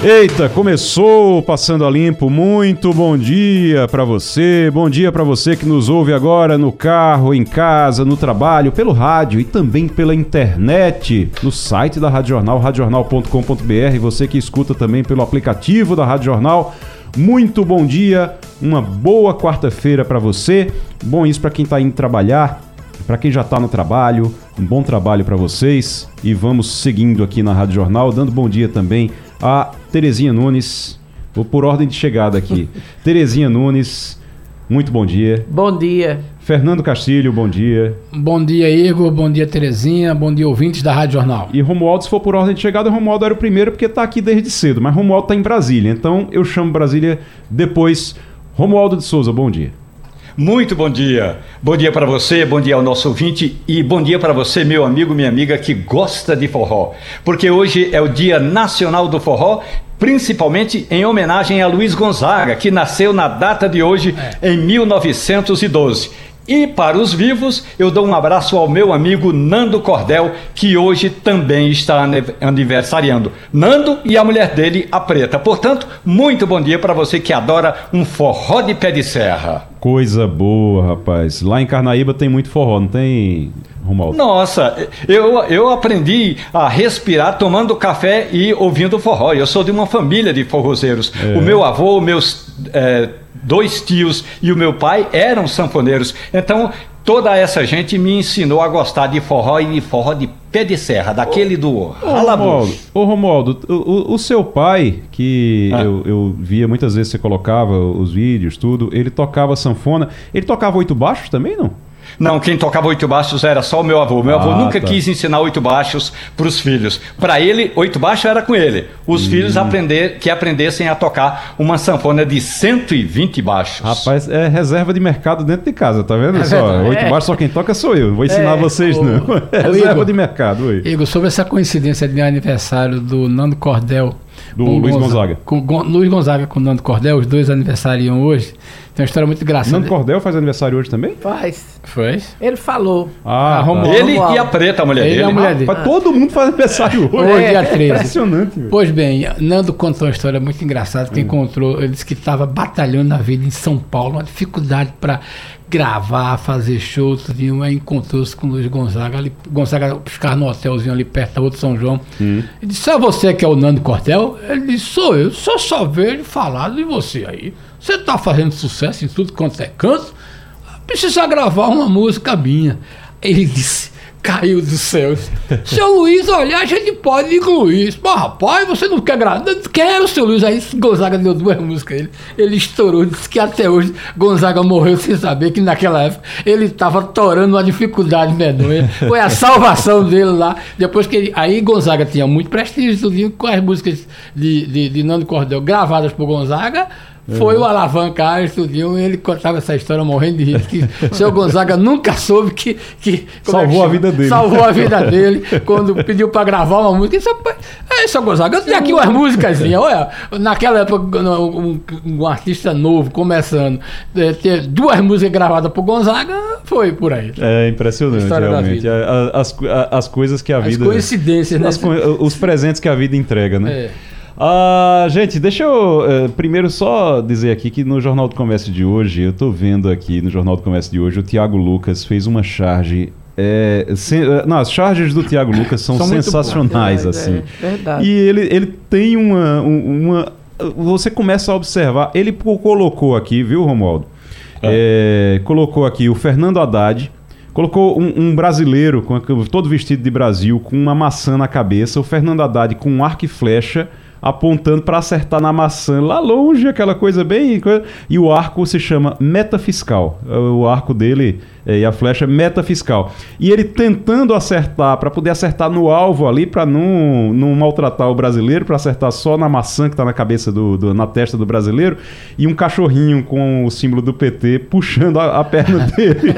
Eita, começou passando a limpo. Muito bom dia para você. Bom dia para você que nos ouve agora no carro, em casa, no trabalho, pelo rádio e também pela internet, no site da Rádio Jornal, radiojornal.com.br. Você que escuta também pelo aplicativo da Rádio Jornal. Muito bom dia, uma boa quarta-feira para você. Bom isso para quem está indo trabalhar, para quem já está no trabalho. Um bom trabalho para vocês e vamos seguindo aqui na Rádio Jornal, dando bom dia também a Terezinha Nunes. Vou por ordem de chegada aqui. Terezinha Nunes, muito bom dia. Bom dia. Fernando Castilho, bom dia. Bom dia, Igor. Bom dia, Terezinha. Bom dia, ouvintes da Rádio Jornal. E Romualdo, se for por ordem de chegada, Romualdo era o primeiro porque está aqui desde cedo, mas Romualdo está em Brasília, então eu chamo Brasília depois. Romualdo de Souza, bom dia. Muito bom dia. Bom dia para você, bom dia ao nosso ouvinte e bom dia para você, meu amigo, minha amiga que gosta de forró. Porque hoje é o Dia Nacional do Forró, principalmente em homenagem a Luiz Gonzaga, que nasceu na data de hoje, é. em 1912. E para os vivos, eu dou um abraço ao meu amigo Nando Cordel, que hoje também está aniversariando. Nando e a mulher dele, a Preta. Portanto, muito bom dia para você que adora um forró de pé de serra. Coisa boa, rapaz. Lá em Carnaíba tem muito forró, não tem, Romualdo? Nossa, eu, eu aprendi a respirar tomando café e ouvindo forró. Eu sou de uma família de forrozeiros. É. O meu avô, meus. É, dois tios e o meu pai eram sanfoneiros. Então, toda essa gente me ensinou a gostar de forró e de forró de pé de serra, daquele do ô, Romualdo, ô Romualdo, o, o, seu pai, que ah. eu, eu via muitas vezes você colocava os vídeos, tudo, ele tocava sanfona. Ele tocava oito baixos também, não? Não, quem tocava oito baixos era só o meu avô. Meu ah, avô nunca tá. quis ensinar oito baixos para os filhos. Para ele, oito baixos era com ele. Os hum. filhos aprender, que aprendessem a tocar uma sanfona de 120 baixos. Rapaz, é reserva de mercado dentro de casa, tá vendo? É só, oito é. baixos só quem toca sou eu. Não vou ensinar é, vocês, o, não. É reserva Igor, de mercado. Oi. Igor, sobre essa coincidência de aniversário do Nando Cordel do Luiz Gonzaga. Com Luiz Gonzaga com o Nando Cordel, os dois aniversariam hoje. Tem uma história muito engraçada. Nando Cordel faz aniversário hoje também? Faz. Faz? Ele falou. Ah, tá. Ele e a preta, a mulher ele dele. a mulher dele. Ah, todo mundo faz aniversário hoje. Hoje, dia 13. Impressionante. Meu. Pois bem, Nando contou uma história muito engraçada que hum. encontrou. Ele disse que estava batalhando na vida em São Paulo, uma dificuldade para gravar, fazer show, tudo, aí encontrou-se com o Luiz Gonzaga, ali, Gonzaga ficava no hotelzinho ali perto da outra São João. Hum. Ele disse, é você que é o Nando Cortel? Ele disse, sou eu, só só vejo falar de você aí. Você está fazendo sucesso em tudo quanto é canto, precisa gravar uma música minha. Ele disse, caiu do céu. seu Luiz, olha, a gente pode incluir. Pô, rapaz, você não quer gravar? Quero, seu Luiz. Aí Gonzaga deu duas músicas. Ele, ele estourou, disse que até hoje Gonzaga morreu sem saber que naquela época ele estava torando uma dificuldade medonha. Foi a salvação dele lá. Depois que ele, Aí Gonzaga tinha muito prestígio, com as músicas de, de, de Nando Cordel gravadas por Gonzaga foi o alavancar, estudinho, ele contava essa história morrendo de rir, que o seu Gonzaga nunca soube que. que salvou é a vida dele. Salvou a vida dele quando pediu para gravar uma música. Isso, é, seu Gonzaga, eu tenho aqui umas músicas. Olha, naquela época, um, um, artista novo, começando, é, ter duas músicas gravadas por Gonzaga, foi por aí. É impressionante, realmente. As, as, as, coisas que a vida. As coincidências, né? As, os presentes que a vida entrega, né? É. Ah, gente, deixa eu uh, primeiro só dizer aqui que no Jornal do Comércio de hoje, eu estou vendo aqui no Jornal do Comércio de hoje, o Tiago Lucas fez uma charge é, não, as charges do Tiago Lucas são, são sensacionais, boas, assim. É, verdade. E ele, ele tem uma, uma. Você começa a observar. Ele colocou aqui, viu, Romualdo? É. É, colocou aqui o Fernando Haddad. Colocou um, um, brasileiro com, todo vestido de Brasil, com uma maçã na cabeça. O Fernando Haddad com um arco e flecha apontando para acertar na maçã lá longe, aquela coisa bem. E o arco se chama metafiscal. O arco dele e a flecha metafiscal. E ele tentando acertar, para poder acertar no alvo ali, para não, não maltratar o brasileiro, para acertar só na maçã que está na cabeça do, do, na testa do brasileiro, e um cachorrinho com o símbolo do PT puxando a, a perna dele.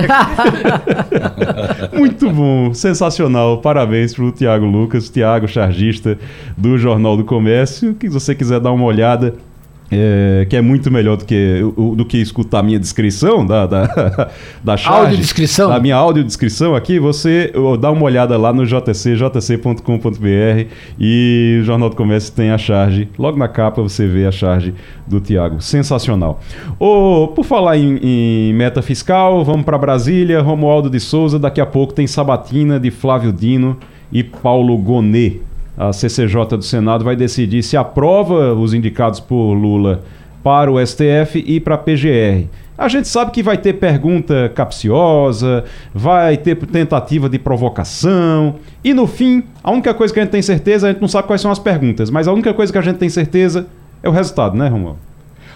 Muito bom, sensacional. Parabéns pro Tiago Lucas, Tiago chargista do Jornal do Comércio. Que você quiser dar uma olhada, é, que é muito melhor do que, do que escutar a minha descrição da, da, da charge, audiodescrição? da minha audiodescrição aqui, você dá uma olhada lá no JC, jc.com.br e o Jornal do Comércio tem a charge. Logo na capa você vê a charge do Tiago. Sensacional. Oh, por falar em, em meta fiscal, vamos para Brasília. Romualdo de Souza, daqui a pouco tem Sabatina de Flávio Dino e Paulo Gonet a CCJ do Senado vai decidir se aprova os indicados por Lula para o STF e para a PGR. A gente sabe que vai ter pergunta capciosa, vai ter tentativa de provocação, e no fim, a única coisa que a gente tem certeza, a gente não sabe quais são as perguntas, mas a única coisa que a gente tem certeza é o resultado, né, Romulo?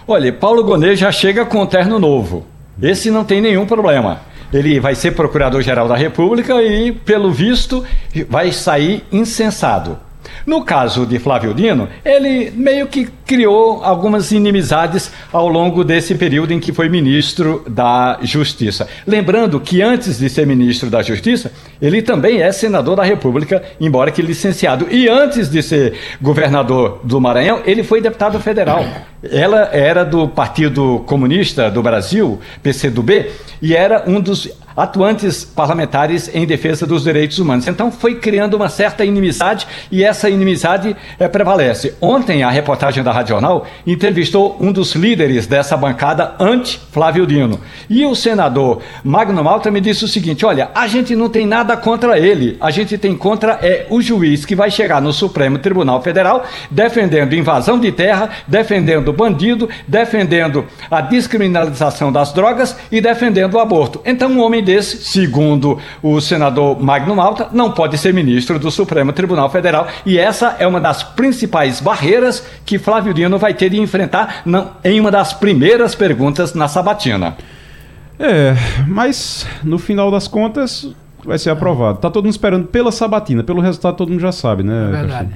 Olha, Paulo Gonet já chega com um terno novo. Esse não tem nenhum problema. Ele vai ser procurador-geral da República e, pelo visto, vai sair incensado. No caso de Flávio Dino, ele meio que criou algumas inimizades ao longo desse período em que foi ministro da Justiça. Lembrando que antes de ser ministro da Justiça, ele também é senador da República, embora que licenciado. E antes de ser governador do Maranhão, ele foi deputado federal. Ela era do Partido Comunista do Brasil, PCdoB, e era um dos atuantes parlamentares em defesa dos direitos humanos. Então foi criando uma certa inimizade e essa inimizade é, prevalece. Ontem a reportagem da Radional entrevistou um dos líderes dessa bancada anti-Flávio Dino. E o senador Magno Malta me disse o seguinte: olha, a gente não tem nada contra ele, a gente tem contra é o juiz que vai chegar no Supremo Tribunal Federal defendendo invasão de terra, defendendo bandido, defendendo a descriminalização das drogas e defendendo o aborto. Então, um homem desse, segundo o senador Magno Malta, não pode ser ministro do Supremo Tribunal Federal. E essa é uma das principais barreiras que Flávio Dino vai ter de enfrentar não, em uma das primeiras perguntas na sabatina. É, mas no final das contas vai ser aprovado. Tá todo mundo esperando pela sabatina, pelo resultado todo mundo já sabe, né? É verdade.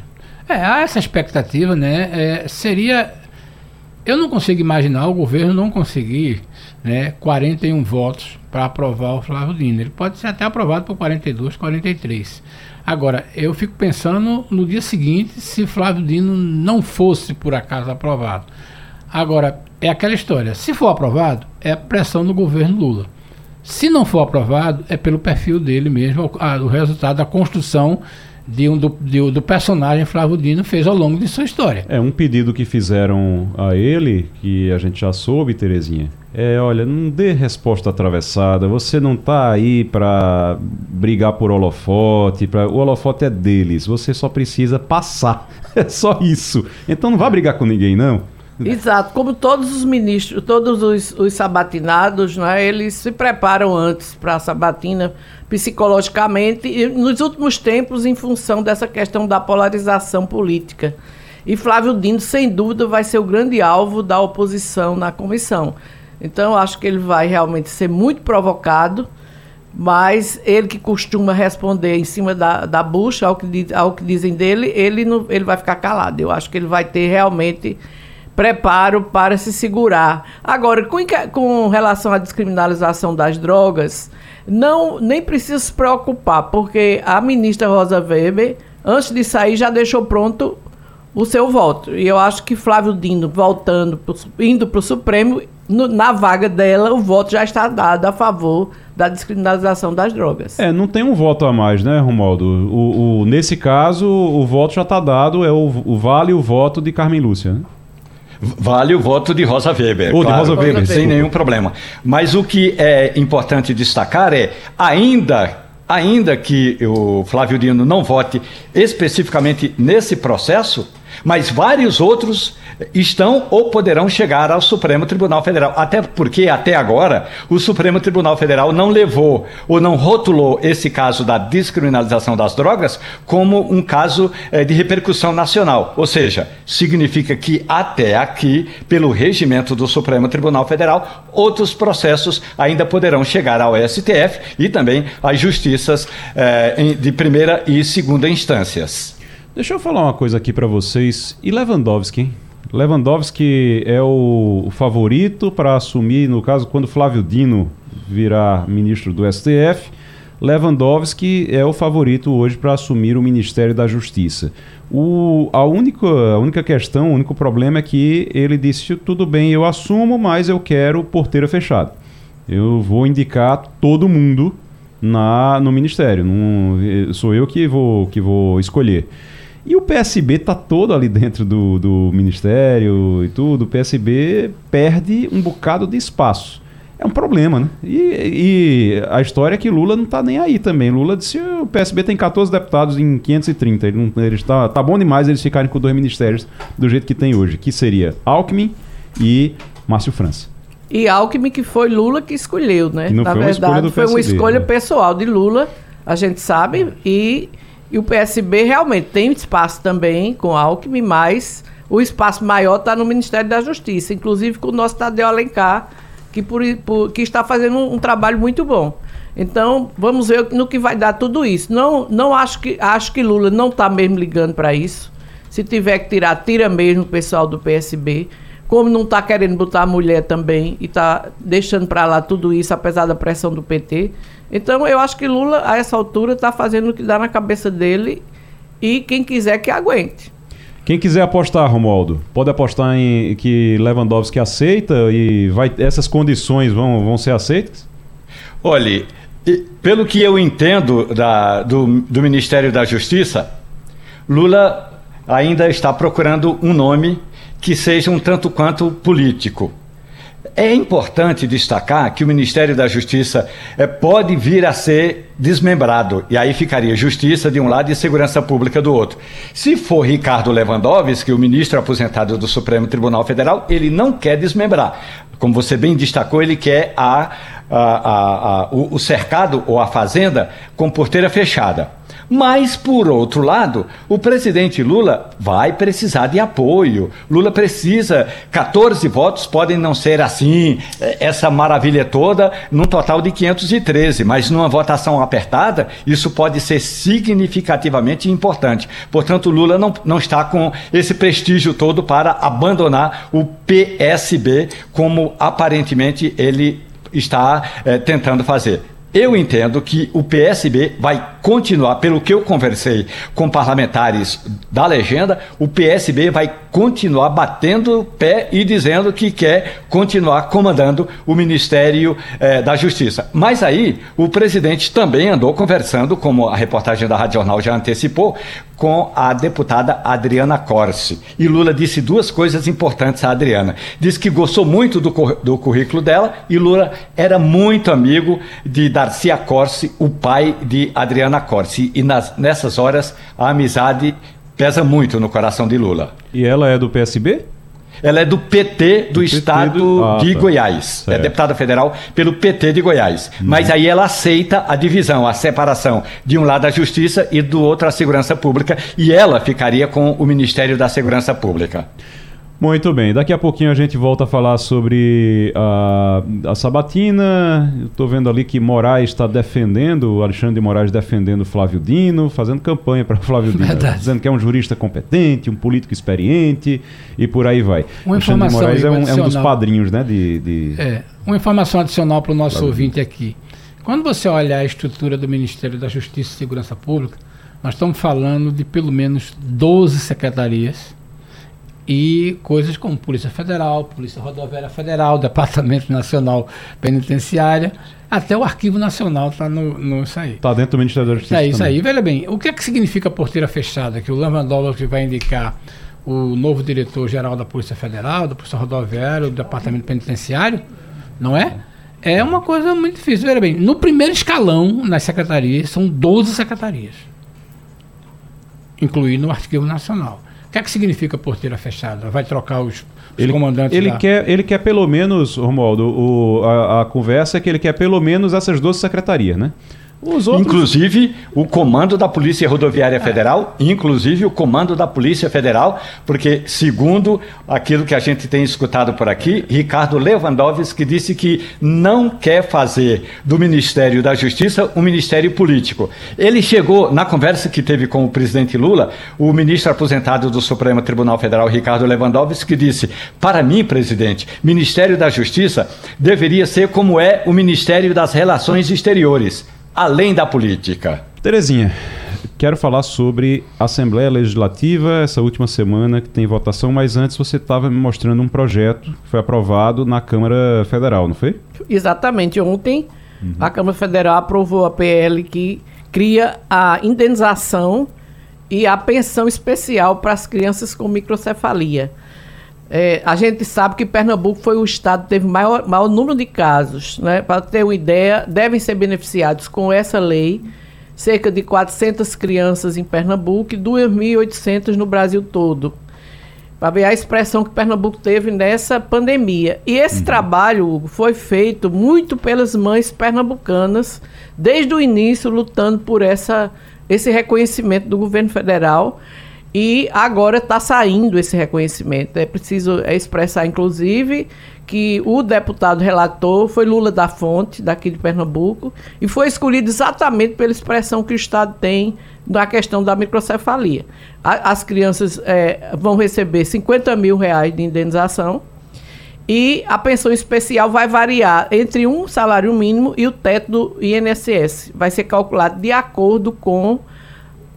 É, há essa expectativa, né? É, seria. Eu não consigo imaginar o governo não conseguir né, 41 votos para aprovar o Flávio Dino. Ele pode ser até aprovado por 42, 43. Agora, eu fico pensando no dia seguinte se Flávio Dino não fosse por acaso aprovado. Agora, é aquela história: se for aprovado, é pressão do governo Lula. Se não for aprovado, é pelo perfil dele mesmo, o resultado da construção de um, do, de, do personagem Flávio Dino fez ao longo de sua história. É um pedido que fizeram a ele, que a gente já soube, Terezinha. É, olha, não dê resposta atravessada. Você não está aí para brigar por holofote. O holofote é deles. Você só precisa passar. É só isso. Então não vá brigar com ninguém, não. Exato, como todos os ministros, todos os, os sabatinados, né, eles se preparam antes para a sabatina psicologicamente e nos últimos tempos em função dessa questão da polarização política. E Flávio Dino, sem dúvida, vai ser o grande alvo da oposição na comissão. Então, acho que ele vai realmente ser muito provocado, mas ele que costuma responder em cima da, da bucha, ao que, ao que dizem dele, ele, não, ele vai ficar calado. Eu acho que ele vai ter realmente preparo para se segurar. Agora, com, com relação à descriminalização das drogas, não nem precisa se preocupar, porque a ministra Rosa Weber, antes de sair, já deixou pronto o seu voto. E eu acho que Flávio Dino, voltando, pro, indo para o Supremo, no, na vaga dela, o voto já está dado a favor da descriminalização das drogas. É, não tem um voto a mais, né, Romualdo? O, o nesse caso, o voto já está dado, é o, o vale o voto de Carmen Lúcia, né? Vale o voto de Rosa Weber. Ou claro, de Rosa Weber. Sem nenhum problema. Mas o que é importante destacar é, ainda ainda que o Flávio Dino não vote especificamente nesse processo, mas vários outros estão ou poderão chegar ao Supremo Tribunal Federal. Até porque, até agora, o Supremo Tribunal Federal não levou ou não rotulou esse caso da descriminalização das drogas como um caso eh, de repercussão nacional. Ou seja, significa que até aqui, pelo regimento do Supremo Tribunal Federal, outros processos ainda poderão chegar ao STF e também às justiças eh, de primeira e segunda instâncias. Deixa eu falar uma coisa aqui para vocês. E Lewandowski, hein? Lewandowski é o, favorito para assumir, no caso, quando Flávio Dino virar ministro do STF. Lewandowski é o favorito hoje para assumir o Ministério da Justiça. O, a, única, a única questão, o único problema é que ele disse: tudo bem, eu assumo, mas eu quero porteira fechada. Eu vou indicar todo mundo na, no Ministério. Não, sou eu que vou, que vou escolher. E o PSB tá todo ali dentro do, do ministério e tudo. O PSB perde um bocado de espaço. É um problema, né? E, e a história é que Lula não tá nem aí também. Lula disse o PSB tem 14 deputados em 530. Ele, não, ele está, tá bom demais eles ficarem com dois ministérios do jeito que tem hoje, que seria Alckmin e Márcio França. E Alckmin que foi Lula que escolheu, né? Na verdade, foi uma escolha né? pessoal de Lula, a gente sabe, e e o PSB realmente tem espaço também com Alckmin, mas o espaço maior está no Ministério da Justiça, inclusive com o nosso Tadeu Alencar, que, por, por, que está fazendo um, um, trabalho muito bom. Então, vamos ver no que vai dar tudo isso. Não, não acho que acho que Lula não está mesmo ligando para isso. Se tiver que tirar, tira mesmo o pessoal do PSB. Como não está querendo botar a mulher também e está deixando para lá tudo isso, apesar da pressão do PT. Então eu acho que Lula, a essa altura, está fazendo o que dá na cabeça dele e quem quiser que aguente. Quem quiser apostar, Romualdo, pode apostar em que Lewandowski aceita e vai, essas condições vão, vão ser aceitas? Olhe, pelo que eu entendo da, do, do Ministério da Justiça, Lula ainda está procurando um nome que seja um tanto quanto político. É importante destacar que o Ministério da Justiça é, pode vir a ser desmembrado, e aí ficaria Justiça de um lado e Segurança Pública do outro. Se for Ricardo Lewandowski, o ministro aposentado do Supremo Tribunal Federal, ele não quer desmembrar. Como você bem destacou, ele quer a, a, a, o cercado ou a fazenda com porteira fechada. Mas, por outro lado, o presidente Lula vai precisar de apoio. Lula precisa, 14 votos podem não ser assim, essa maravilha toda, num total de 513, mas numa votação apertada, isso pode ser significativamente importante. Portanto, Lula não, não está com esse prestígio todo para abandonar o PSB, como aparentemente ele está é, tentando fazer. Eu entendo que o PSB vai continuar, pelo que eu conversei com parlamentares da legenda, o PSB vai continuar batendo pé e dizendo que quer continuar comandando o Ministério eh, da Justiça. Mas aí o presidente também andou conversando, como a reportagem da Rádio Jornal já antecipou, com a deputada Adriana Corse. E Lula disse duas coisas importantes a Adriana. Disse que gostou muito do, do currículo dela e Lula era muito amigo de Darcia Corse, o pai de Adriana Corse. E nas, nessas horas a amizade pesa muito no coração de Lula. E ela é do PSB? Ela é do PT do, do estado PT do... Ah, de tá. Goiás. É certo. É deputada federal pelo PT de Goiás. Uhum. Mas aí ela aceita a divisão, a separação de um lado a Justiça e do outro a Segurança Pública. E ela ficaria com o Ministério da Segurança Pública. Muito bem, daqui a pouquinho a gente volta a falar sobre a, a Sabatina. Estou vendo ali que Moraes está defendendo, o Alexandre de Moraes defendendo Flávio Dino, fazendo campanha para Flávio Dino, Verdade. dizendo que é um jurista competente, um político experiente e por aí vai. Uma Alexandre de Moraes é um, é um, dos padrinhos né, de, de... É, uma informação adicional para o nosso Flávio ouvinte aqui. Quando você olha a estrutura do Ministério da Justiça e Segurança Pública, nós estamos falando de pelo menos 12 secretarias e coisas como Polícia Federal, Polícia Rodoviária Federal, Departamento Nacional Penitenciária, até o Arquivo Nacional está no, no isso aí. Está dentro do Ministério da Justiça. É isso também. aí. Veja bem, o que é que significa porteira fechada? Que o Lewandowski vai indicar o novo diretor-geral da Polícia Federal, da Polícia Rodoviária, do Departamento Penitenciário, não é? É uma coisa muito difícil. Veja bem, no primeiro escalão nas secretarias, são 12 secretarias, incluindo o Arquivo Nacional. O que é que significa porteira fechada? Vai trocar os, os Ele, comandantes ele da- quer, ele quer pelo menos, Romualdo, o, a, a conversa é que ele quer pelo menos essas duas secretarias, né? Os outros... Inclusive o comando da Polícia Rodoviária Federal, inclusive o comando da Polícia Federal, porque, segundo aquilo que a gente tem escutado por aqui, Ricardo Lewandowski disse que não quer fazer do Ministério da Justiça um ministério político. Ele chegou, na conversa que teve com o presidente Lula, o ministro aposentado do Supremo Tribunal Federal, Ricardo Lewandowski, disse: Para mim, presidente, Ministério da Justiça deveria ser como é o Ministério das Relações Exteriores além da política. Terezinha, quero falar sobre Assembleia Legislativa, essa última semana que tem votação, mas antes você estava me mostrando um projeto que foi aprovado na Câmara Federal, não foi? Exatamente. Ontem, a Câmara Federal aprovou a PL que cria a indenização e a pensão especial para as crianças com microcefalia. É, a gente sabe que Pernambuco foi o estado que teve maior, maior número de casos. Né? Para ter uma ideia, devem ser beneficiados com essa lei cerca de 400 crianças em Pernambuco e 2.800 no Brasil todo. Para ver a expressão que Pernambuco teve nessa pandemia. E esse trabalho, Hugo, foi feito muito pelas mães pernambucanas, desde o início, lutando por essa, esse reconhecimento do governo federal. E agora está saindo esse reconhecimento. É preciso expressar, inclusive, que o deputado relator foi Lula da Fonte, daqui de Pernambuco, e foi escolhido exatamente pela expressão que o Estado tem na questão da microcefalia. A- as crianças eh, vão receber 50 mil reais de indenização e a pensão especial vai variar entre um salário mínimo e o teto do INSS. Vai ser calculado de acordo com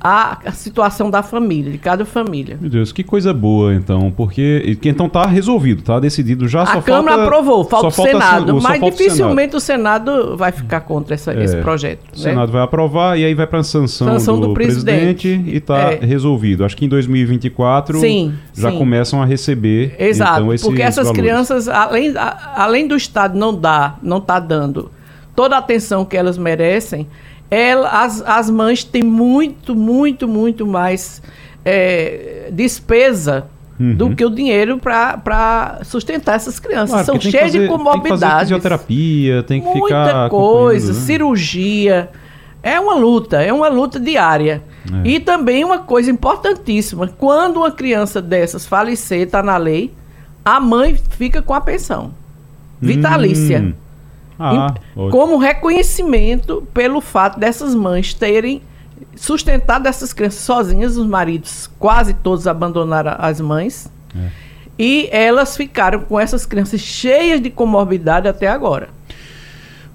a, a situação da família, de cada família. Meu Deus, que coisa boa, então, porque que então tá resolvido, tá decidido já. A só Câmara falta, aprovou, falta o Senado, mas falta o dificilmente o Senado. vai ficar contra essa- esse É, projeto. O né? Senado vai aprovar e aí vai para sanção, Sanção do, do presidente. presidente. e tá É. resolvido. Acho que em 2024 Sim, já sim. começam a receber Exato, então, esses porque essas valores. crianças, além, além do Estado não dar, não tá dando toda a atenção que elas merecem, ela, as, as mães têm muito, muito, muito mais é, despesa do que o dinheiro para sustentar essas crianças. Claro, São cheias de fazer- Tem que fazer comorbidades. fisioterapia, tem que Muita ficar. coisa, acompanhando, né? cirurgia. É uma luta, é uma luta diária. É. E também uma coisa importantíssima: quando uma criança dessas falecer, está na lei, a mãe fica com a pensão vitalícia. Hum. Ah, Em- como reconhecimento pelo fato dessas mães terem sustentado essas crianças sozinhas, os maridos quase todos abandonaram as mães. É. E elas ficaram com essas crianças cheias de comorbidade até agora.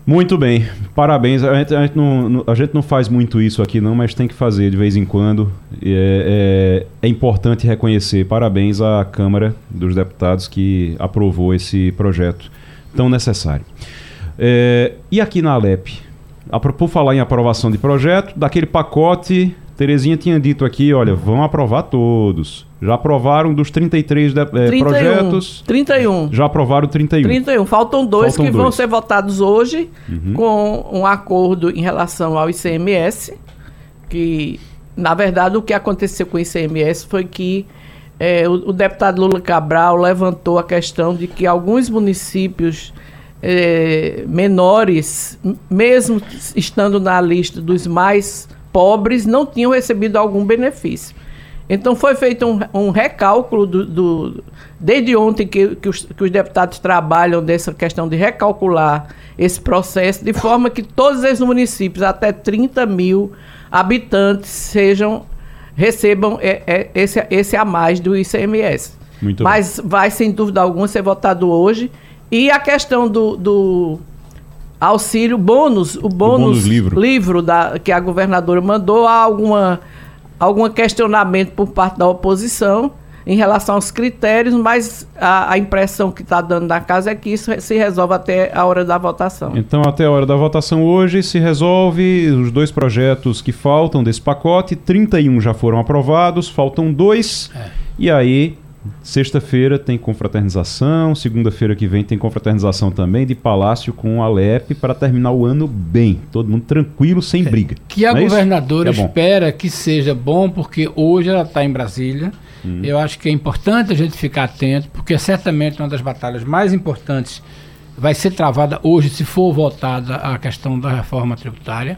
Muito bem, parabéns. A gente, a gente não, a gente não faz muito isso aqui, não, mas tem que fazer de vez em quando. É, é- é importante reconhecer. Parabéns à Câmara dos Deputados que aprovou esse projeto tão necessário. É, e aqui na Alep, por falar em aprovação de projeto, daquele pacote, Terezinha tinha dito aqui: olha, vão aprovar todos. Já aprovaram dos 33 de, é, 31. projetos, 31. já aprovaram 31. 31. Faltam dois Faltam que vão dois. ser votados hoje Uhum. com um acordo em relação ao ICMS, que, na verdade, o que aconteceu com o ICMS foi que eh, o, o deputado Lula Cabral levantou a questão de que alguns municípios eh, menores, mesmo estando na lista dos mais pobres, não tinham recebido algum benefício. Então foi feito um, um recálculo do, do- desde ontem que, que, os, que os deputados trabalham dessa questão de recalcular esse processo, de forma que todos esses municípios, até 30 mil habitantes, sejam recebam é, é, esse, esse a mais do ICMS. Muito Mas vai, sem dúvida alguma, ser votado hoje. E a questão do, do auxílio bônus, o bônus, bônus livro. livro da, que a governadora mandou, há alguma, algum questionamento por parte da oposição em relação aos critérios, mas a, a impressão que está dando na casa é que isso se resolve até a hora da votação. Então, até a hora da votação hoje, se resolve os dois projetos que faltam desse pacote. 31 já foram aprovados, faltam dois. É. E aí Sexta-feira tem confraternização, segunda-feira que vem tem confraternização também de Palácio com Alep para terminar o ano bem, todo mundo tranquilo, sem É, briga. Que a Não é governadora Que é espera que seja bom, porque hoje ela está em Brasília. Hum. Eu acho que é importante a gente ficar atento, porque certamente uma das batalhas mais importantes vai ser travada hoje, se for votada a questão da reforma tributária.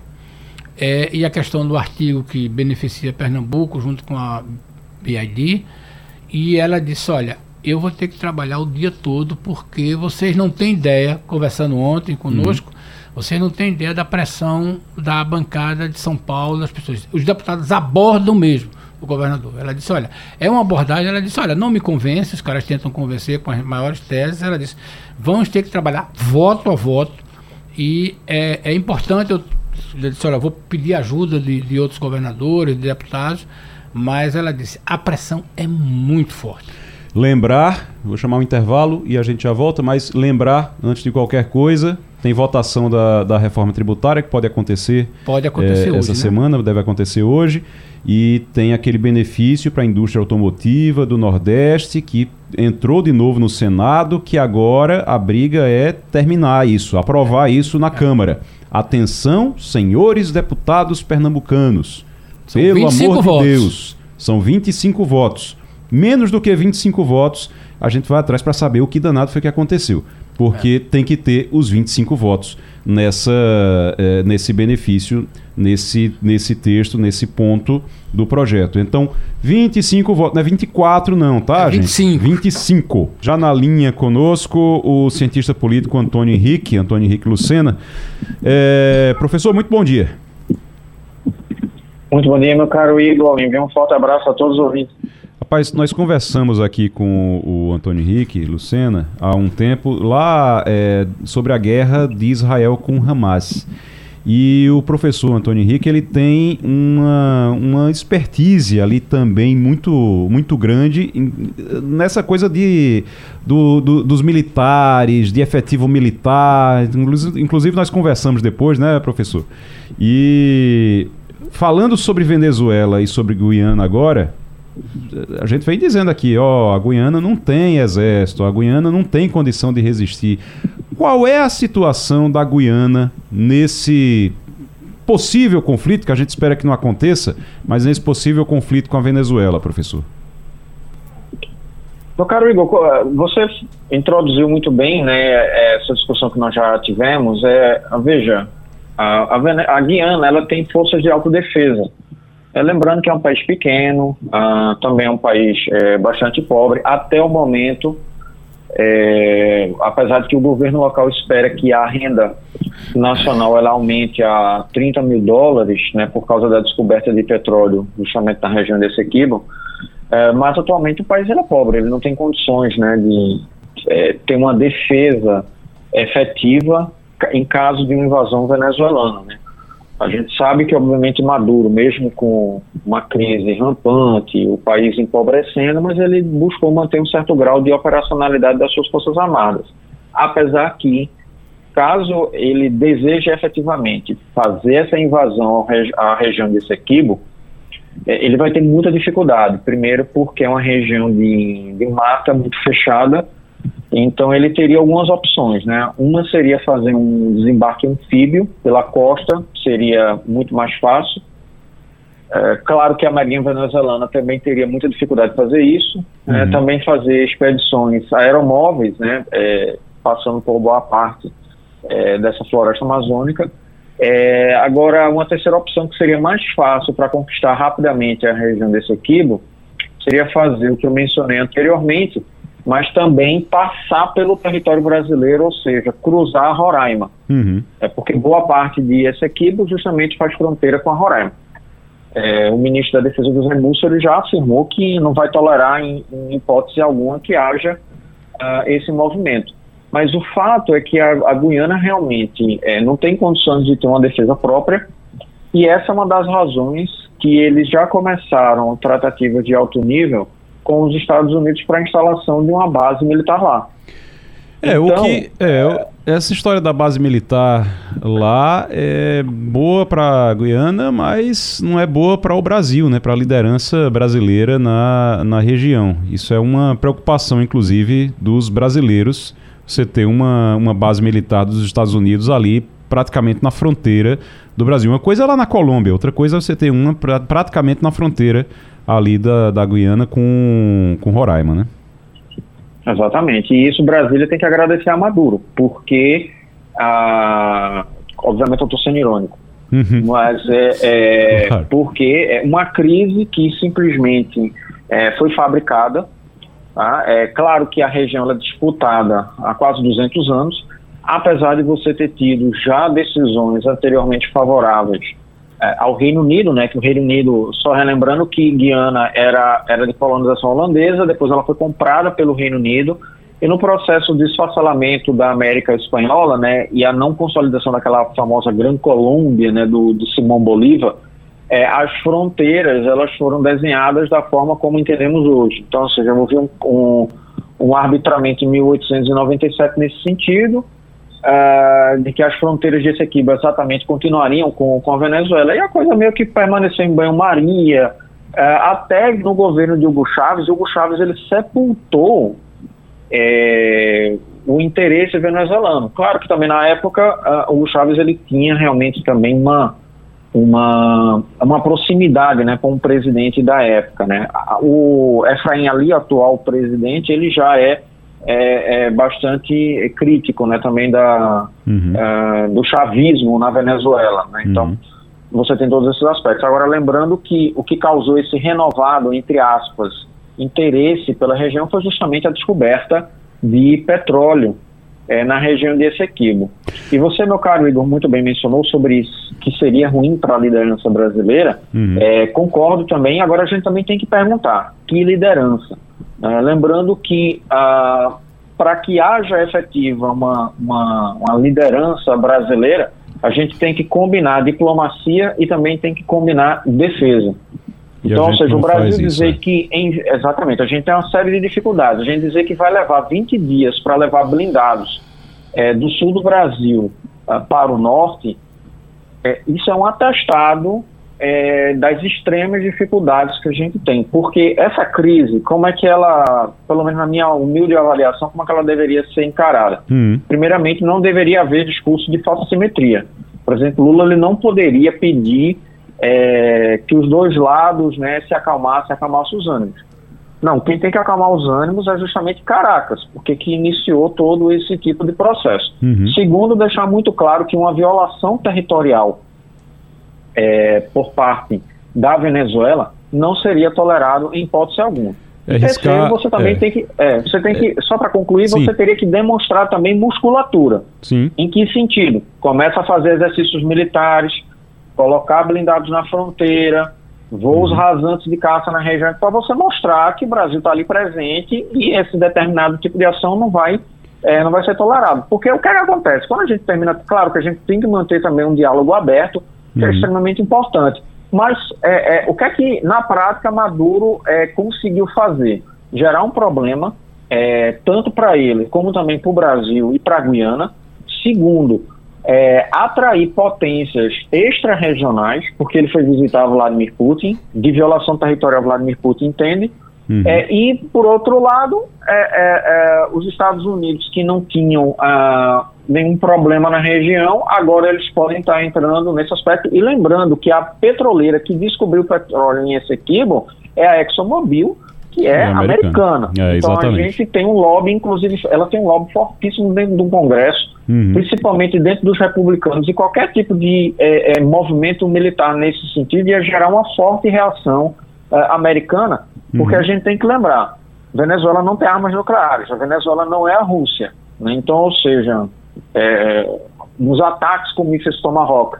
É, e a questão do artigo que beneficia Pernambuco junto com a BID. E ela disse: Olha, eu vou ter que trabalhar o dia todo porque vocês não têm ideia, conversando ontem conosco, vocês não têm ideia da pressão da bancada de São Paulo, das pessoas. Os deputados abordam mesmo o governador. Ela disse: Olha, é uma abordagem. Ela disse: Olha, não me convence, os caras tentam convencer com as maiores teses. Ela disse: Vamos ter que trabalhar voto a voto. E é, é importante, eu eu disse, olha, vou pedir ajuda de, de outros governadores, de deputados, mas ela disse, a pressão é muito forte. Lembrar, vou chamar um intervalo e a gente já volta, mas lembrar, antes de qualquer coisa, tem votação da, da reforma tributária que pode acontecer, Pode acontecer eh, hoje, essa né? semana, deve acontecer hoje, e tem aquele benefício para a indústria automotiva do Nordeste que entrou de novo no Senado, que agora a briga é terminar isso, aprovar isso É. na Câmara. Atenção, senhores deputados pernambucanos. São Pelo 25 amor votos. de Deus, são 25 votos. Menos do que 25 votos, a gente vai atrás para saber o que danado foi que aconteceu. Porque tem que ter os 25 votos nessa, eh, nesse benefício, nesse, nesse texto, nesse ponto do projeto. Então, 25 votos, não é 24 não, tá, É gente? 25. 25. Já na linha conosco, o cientista político Antônio Henrique, Antônio Henrique Lucena. Eh, professor, muito bom dia. Muito bom dia, meu caro Igor. Envio um forte abraço a todos os ouvintes. Rapaz, nós conversamos aqui com o Antônio Henrique Lucena há um tempo lá é, sobre a guerra de Israel com Hamas. E o professor Antônio Henrique ele tem uma, uma expertise ali também muito, muito grande nessa coisa de, do- do- dos militares, de efetivo militar. Inclusive nós conversamos depois, né, professor? E falando sobre Venezuela e sobre Guiana agora, a gente vem dizendo aqui, ó, a Guiana não tem exército, a Guiana não tem condição de resistir. Qual é a situação da Guiana nesse possível conflito, que a gente espera que não aconteça, mas nesse possível conflito com a Venezuela, professor? Meu caro Igor, eh, você introduziu muito bem né, essa discussão que nós já tivemos. É, veja, a, a, a Guiana ela tem forças de autodefesa. É, lembrando que é um país pequeno, ah, também é um país eh, bastante pobre. Até o momento, eh, apesar de que o governo local espera que a renda nacional ela aumente a 30 mil dólares, né, por causa da descoberta de petróleo justamente na região desse Equibo, é, mas atualmente o país é pobre, ele não tem condições né, de é, ter uma defesa efetiva em caso de uma invasão venezuelana. Né? A gente sabe que, obviamente, Maduro, mesmo com uma crise rampante, o país empobrecendo, mas ele buscou manter um certo grau de operacionalidade das suas Forças Armadas. Apesar que, caso ele deseje efetivamente fazer essa invasão à região de Essequibo, é, ele vai ter muita dificuldade. Primeiro, porque é uma região de, de mata muito fechada, então ele teria algumas opções, né? Uma seria fazer um desembarque anfíbio pela costa, seria muito mais fácil. É, claro que a Marinha Venezuelana também teria muita dificuldade de fazer isso. né? Também fazer expedições aeromóveis, né? É, passando por boa parte é, dessa floresta amazônica. É, agora, uma terceira opção que seria mais fácil para conquistar rapidamente a região desse equibo seria fazer o que eu mencionei anteriormente, mas também passar pelo território brasileiro, ou seja, cruzar Roraima. Uhum. É porque boa parte de Essequibo justamente faz fronteira com a Roraima. É, o ministro da Defesa do Zé Múcio ele já afirmou que não vai tolerar em, em hipótese alguma que haja ah, esse movimento. Mas o fato é que a, a Guiana realmente é, não tem condições de ter uma defesa própria e essa é uma das razões que eles já começaram tratativas de alto nível com os Estados Unidos para a instalação de uma base militar lá. É, então, o que. É, essa história da base militar lá é boa para a Guiana, mas não é boa para o Brasil, né? Para a liderança brasileira na, na região. Isso é uma preocupação, inclusive, dos brasileiros. Você ter uma, uma base militar dos Estados Unidos ali, praticamente na fronteira do Brasil. Uma coisa é lá na Colômbia, outra coisa é você ter uma pra, praticamente na fronteira ali da, da Guiana com, com Roraima, né? Exatamente. E isso Brasília tem que agradecer a Maduro, porque, ah, obviamente eu estou sendo irônico, uhum. mas é, é claro. porque é uma crise que simplesmente é, foi fabricada. Tá? É claro que a região é disputada há quase 200 anos, apesar de você ter tido já decisões anteriormente favoráveis ao Reino Unido, né, que o Reino Unido, só relembrando que Guiana era, era de colonização holandesa, depois ela foi comprada pelo Reino Unido, e no processo de esfacelamento da América Espanhola, né, e a não consolidação daquela famosa Gran Colômbia, né, do, do Simão Bolívar, é, as fronteiras elas foram desenhadas da forma como entendemos hoje. Então, ou seja, houve um, um, um arbitramento em 1897 nesse sentido, uh, de que as fronteiras de Essequibo exatamente continuariam com, com a Venezuela. E a coisa meio que permaneceu em banho-maria, uh, até no governo de Hugo Chávez, Hugo Chávez ele sepultou é, o interesse venezuelano. Claro que também na época uh, Hugo Chávez ele tinha realmente também uma uma, uma proximidade né, com o presidente da época. Né? O Efraim Ali, atual presidente, ele já é é, é bastante crítico né, também da, uhum. uh, do chavismo na Venezuela. Né? Então, uhum. você tem todos esses aspectos. Agora, lembrando que o que causou esse renovado, entre aspas, interesse pela região foi justamente a descoberta de petróleo é, na região de Essequibo. E você, meu caro Igor, muito bem mencionou sobre isso, que seria ruim para a liderança brasileira. Uhum. É, concordo também. Agora, a gente também tem que perguntar: que liderança? Uh, lembrando que uh, para que haja efetiva uma, uma, uma, liderança brasileira, a gente tem que combinar diplomacia e também tem que combinar defesa. E então, ou seja, o Brasil dizer isso, né? que. Em, exatamente, a gente tem uma série de dificuldades. A gente dizer que vai levar 20 dias para levar blindados é, do sul do Brasil uh, para o norte, é, isso é um atestado é, das extremas dificuldades que a gente tem. Porque essa crise, como é que ela, pelo menos na minha humilde avaliação, como é que ela deveria ser encarada? Hum. Primeiramente, não deveria haver discurso de falsa simetria. Por exemplo, Lula ele não poderia pedir é, que os dois lados né, se acalmassem, acalmassem os ânimos. Não, quem tem que acalmar os ânimos é justamente Caracas, porque que iniciou todo esse tipo de processo. Uhum. Segundo, deixar muito claro que uma violação territorial é, por parte da Venezuela não seria tolerado em hipótese alguma. É Terceiro, você também é, tem que, é, você tem que, só para concluir, sim. você teria que demonstrar também musculatura. Sim. Em que sentido? Começa a fazer exercícios militares, colocar blindados na fronteira, voos uhum. rasantes de caça na região, para você mostrar que o Brasil está ali presente e esse determinado tipo de ação não vai é, não vai ser tolerado. Porque o que, é que acontece? Quando a gente termina, claro que a gente tem que manter também um diálogo aberto, que é uhum. é extremamente importante. Mas é, é, o que é que, na prática, Maduro é, conseguiu fazer? Gerar um problema, é, tanto para ele, como também para o Brasil e para a Guiana. Segundo, é, atrair potências extra-regionais, porque ele foi visitar Vladimir Putin, de violação territorial Vladimir Putin entende, Uhum. É, e, por outro lado, é, é, é, os Estados Unidos, que não tinham ah, nenhum problema na região, agora eles podem estar entrando nesse aspecto. E lembrando que a petroleira que descobriu o petróleo em Essequibo é a ExxonMobil, que é, é americana. É, então a gente tem um lobby, inclusive, ela tem um lobby fortíssimo dentro do Congresso, uhum. principalmente dentro dos republicanos, e qualquer tipo de movimento militar nesse sentido ia gerar uma forte reação americana, porque uhum. a gente tem que lembrar, Venezuela não tem armas nucleares, a Venezuela não é a Rússia. Né? Então, ou seja, é, nos ataques com mísseis Tomahawk,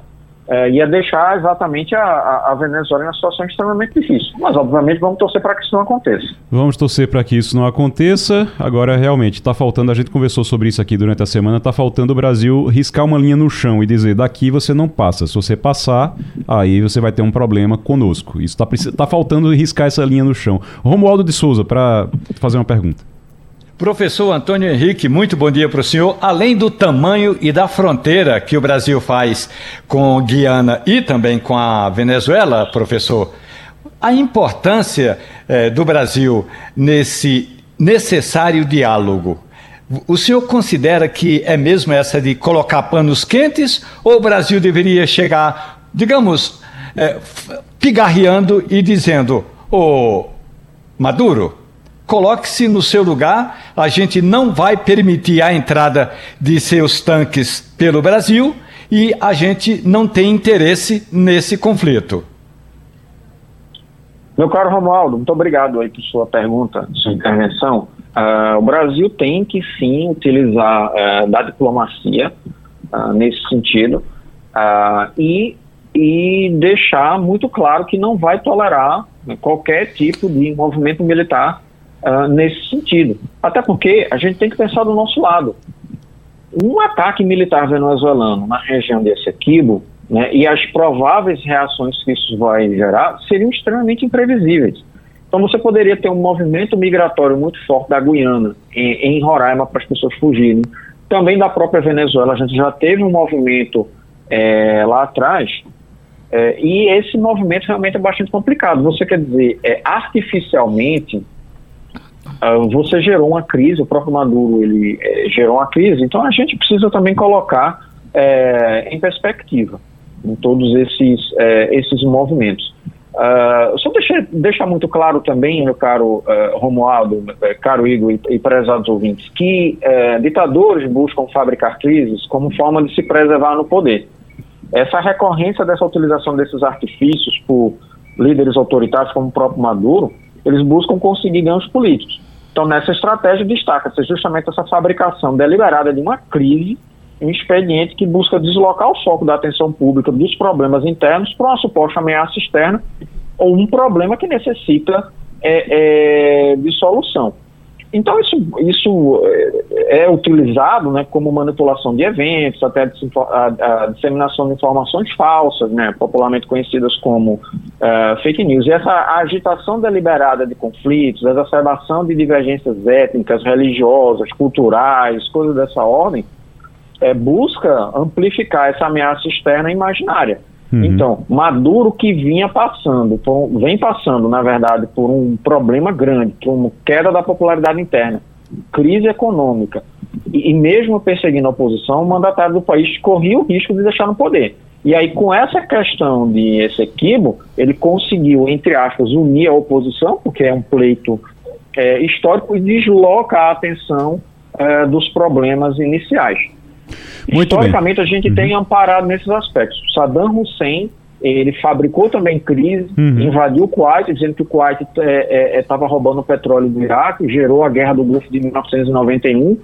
é, ia deixar exatamente a, a, Venezuela em uma situação extremamente difícil. Mas, obviamente, vamos torcer para que isso não aconteça. Vamos torcer para que isso não aconteça. Agora, realmente, está faltando, a gente conversou sobre isso aqui durante a semana, está faltando o Brasil riscar uma linha no chão e dizer, daqui você não passa. Se você passar, aí você vai ter um problema conosco. Isso está tá faltando riscar essa linha no chão. Romualdo de Souza, para fazer uma pergunta. Professor Antônio Henrique, muito bom dia para o senhor. Além do tamanho e da fronteira que o Brasil faz com Guiana e também com a Venezuela, professor, a importância eh, do Brasil nesse necessário diálogo. O senhor considera que é mesmo essa de colocar panos quentes ou o Brasil deveria chegar, digamos, eh, pigarreando e dizendo: Ô oh, Maduro, coloque-se no seu lugar, a gente não vai permitir a entrada de seus tanques pelo Brasil e a gente não tem interesse nesse conflito. Meu caro Romualdo, muito obrigado aí por sua pergunta, sua intervenção. Uh, o Brasil tem que sim utilizar uh, da diplomacia uh, nesse sentido e, e deixar muito claro que não vai tolerar né, qualquer tipo de movimento militar uh, nesse sentido. Até porque a gente tem que pensar do nosso lado. Um ataque militar venezuelano na região de Essequibo né, e as prováveis reações que isso vai gerar seriam extremamente imprevisíveis. Então você poderia ter um movimento migratório muito forte da Guiana em, em Roraima para as pessoas fugirem. Também da própria Venezuela, a gente já teve um movimento é, lá atrás é, e esse movimento realmente é bastante complicado. Você quer dizer, é, artificialmente você gerou uma crise, o próprio Maduro ele é, gerou uma crise, então a gente precisa também colocar é, em perspectiva em todos esses, é, esses movimentos. Uh, só deixar, deixar muito claro também, meu caro uh, Romualdo, caro Igor e, e prezados ouvintes, que uh, ditadores buscam fabricar crises como forma de se preservar no poder. Essa recorrência dessa utilização desses artifícios por líderes autoritários como o próprio Maduro, eles buscam conseguir ganhos políticos. Então, nessa estratégia, destaca-se justamente essa fabricação deliberada de uma crise, um expediente que busca deslocar o foco da atenção pública dos problemas internos para uma suposta ameaça externa ou um problema que necessita é, é, de solução. Então, isso, isso é, é utilizado né, como manipulação de eventos, até a, a, disseminação de informações falsas, né, popularmente conhecidas como uh, fake news. E essa agitação deliberada de conflitos, exacerbação de divergências étnicas, religiosas, culturais, coisas dessa ordem, é, busca amplificar essa ameaça externa imaginária. Uhum. Então, Maduro que vinha passando, por, vem passando, na verdade, por um problema grande, como queda da popularidade interna, crise econômica, e, e mesmo perseguindo a oposição, o mandatário do país corria o risco de deixar no poder. E aí, com essa questão de esse equívoco, ele conseguiu, entre aspas, unir a oposição, porque é um pleito é, histórico, e desloca a atenção é, dos problemas iniciais. Muito Historicamente, bem. a gente uhum. tem amparado nesses aspectos. Saddam Hussein, ele fabricou também crise, uhum. invadiu o Kuwait, dizendo que o Kuwait estava é, é, é roubando o petróleo do Iraque, gerou a Guerra do Golfo de 1991,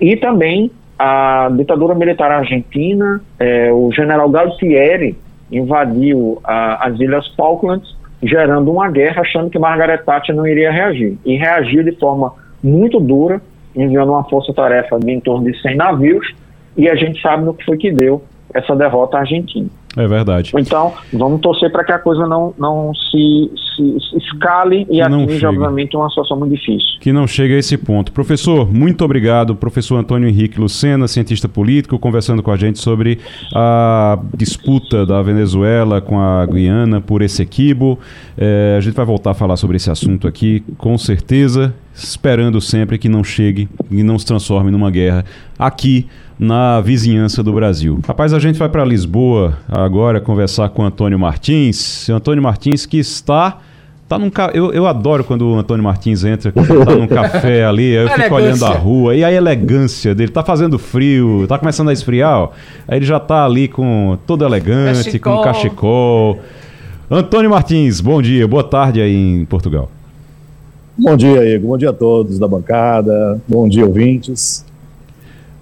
e também a ditadura militar argentina, é, o general Galtieri invadiu a, as Ilhas Falklands, gerando uma guerra, achando que Margaret Thatcher não iria reagir. E reagiu de forma muito dura, enviando uma força-tarefa de em torno de 100 navios, e a gente sabe no que foi que deu essa derrota argentina. É verdade. Então, vamos torcer para que a coisa não, não se, se, se escale e atinja, obviamente, uma situação muito difícil. Que não chegue a esse ponto. Professor, muito obrigado. Professor Antônio Henrique Lucena, cientista político, conversando com a gente sobre a disputa da Venezuela com a Guiana por esse equibo. É, a gente vai voltar a falar sobre esse assunto aqui, com certeza, esperando sempre que não chegue e não se transforme numa guerra aqui na vizinhança do Brasil. Rapaz, a gente vai para Lisboa agora conversar com o Antônio Martins. O Antônio Martins que está Tá num ca... eu, eu adoro quando o Antônio Martins entra, tá num café ali, eu fico olhando a rua, e a elegância dele, tá fazendo frio, tá começando a esfriar, ó. Aí ele já tá ali com todo elegante, cachecol. com cachecol. Antônio Martins, bom dia, boa tarde aí em Portugal. Bom dia, Igor, bom dia a todos da bancada, bom dia, ouvintes.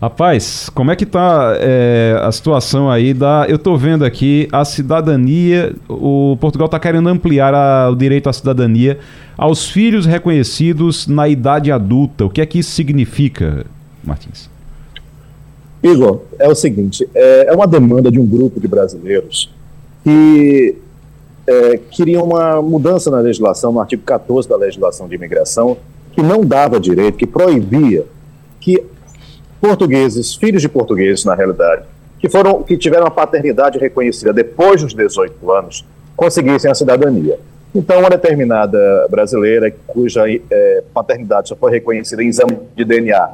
Rapaz, como é que tá é, a situação aí da. Eu tô vendo aqui a cidadania. O Portugal tá querendo ampliar a, o direito à cidadania aos filhos reconhecidos na idade adulta. O que é que isso significa, Martins? Igor, é o seguinte: é, é uma demanda de um grupo de brasileiros que é, queriam uma mudança na legislação, no artigo 14 da legislação de imigração, que não dava direito, que proibia que portugueses, filhos de portugueses, na realidade, que foram que tiveram a paternidade reconhecida depois dos 18 anos, conseguissem a cidadania. Então, uma determinada brasileira cuja é, paternidade só foi reconhecida em exame de DNA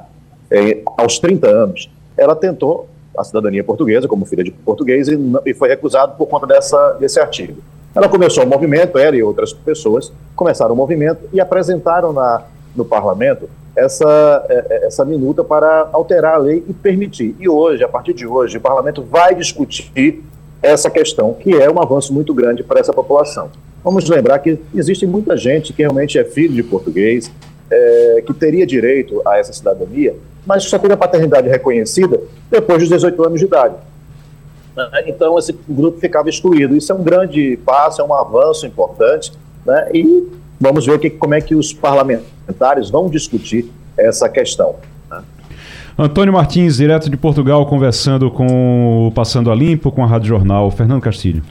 é, aos 30 anos, ela tentou a cidadania portuguesa como filha de português e, e foi recusado por conta dessa, desse artigo. Ela começou o movimento, ela e outras pessoas começaram o movimento e apresentaram na, no parlamento essa, é, é, essa minuta para alterar a lei e permitir. E hoje, a partir de hoje, o parlamento vai discutir essa questão, que é um avanço muito grande para essa população. Vamos lembrar que existe muita gente que realmente é filho de português, é, que teria direito a essa cidadania, mas só tem a paternidade reconhecida depois dos 18 anos de idade. Né? Então, esse grupo ficava excluído. Isso é um grande passo, é um avanço importante, né? e vamos ver que, como é que os parlamentares vão discutir essa questão. Né? Antônio Martins, direto de Portugal, conversando com o Passando a Limpo, com a Rádio Jornal. Fernando Castilho.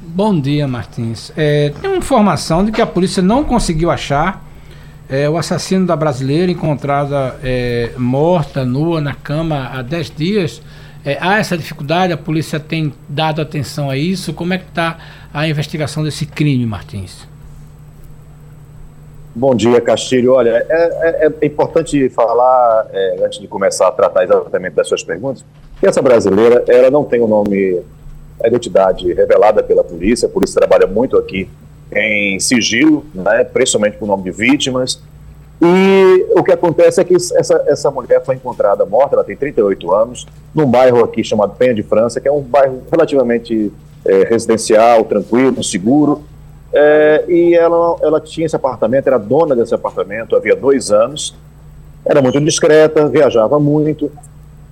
Bom dia, Martins. É, tem uma informação de que a polícia não conseguiu achar é, o assassino da brasileira encontrada é, morta, nua, na cama há 10 dias. É, há essa dificuldade, a polícia tem dado atenção a isso. Como é que está a investigação desse crime, Martins? Bom dia, Castilho. Olha, é, é, é importante falar, é, antes de começar a tratar exatamente das suas perguntas, que essa brasileira, ela não tem o nome, a identidade revelada pela polícia, a polícia trabalha muito aqui em sigilo, né, principalmente por nome de vítimas. E o que acontece é que essa, essa mulher foi encontrada morta, ela tem 38 anos, num bairro aqui chamado Penha de França, que é um bairro relativamente é, residencial, tranquilo, seguro. É, e ela, ela tinha esse apartamento, era dona desse apartamento havia dois anos, era muito discreta, viajava muito.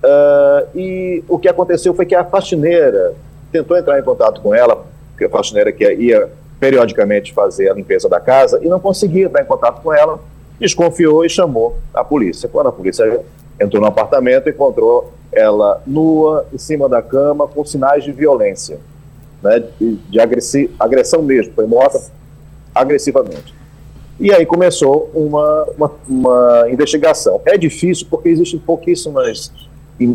É, e o que aconteceu foi que a faxineira tentou entrar em contato com ela, porque a faxineira que ia periodicamente fazer a limpeza da casa e não conseguia entrar em contato com ela, desconfiou e chamou a polícia. Quando a polícia entrou no apartamento, encontrou ela nua, em cima da cama, com sinais de violência, né, de, de agressi agressão mesmo, foi morta agressivamente. E aí começou uma, uma, uma investigação. É difícil porque existem pouquíssimas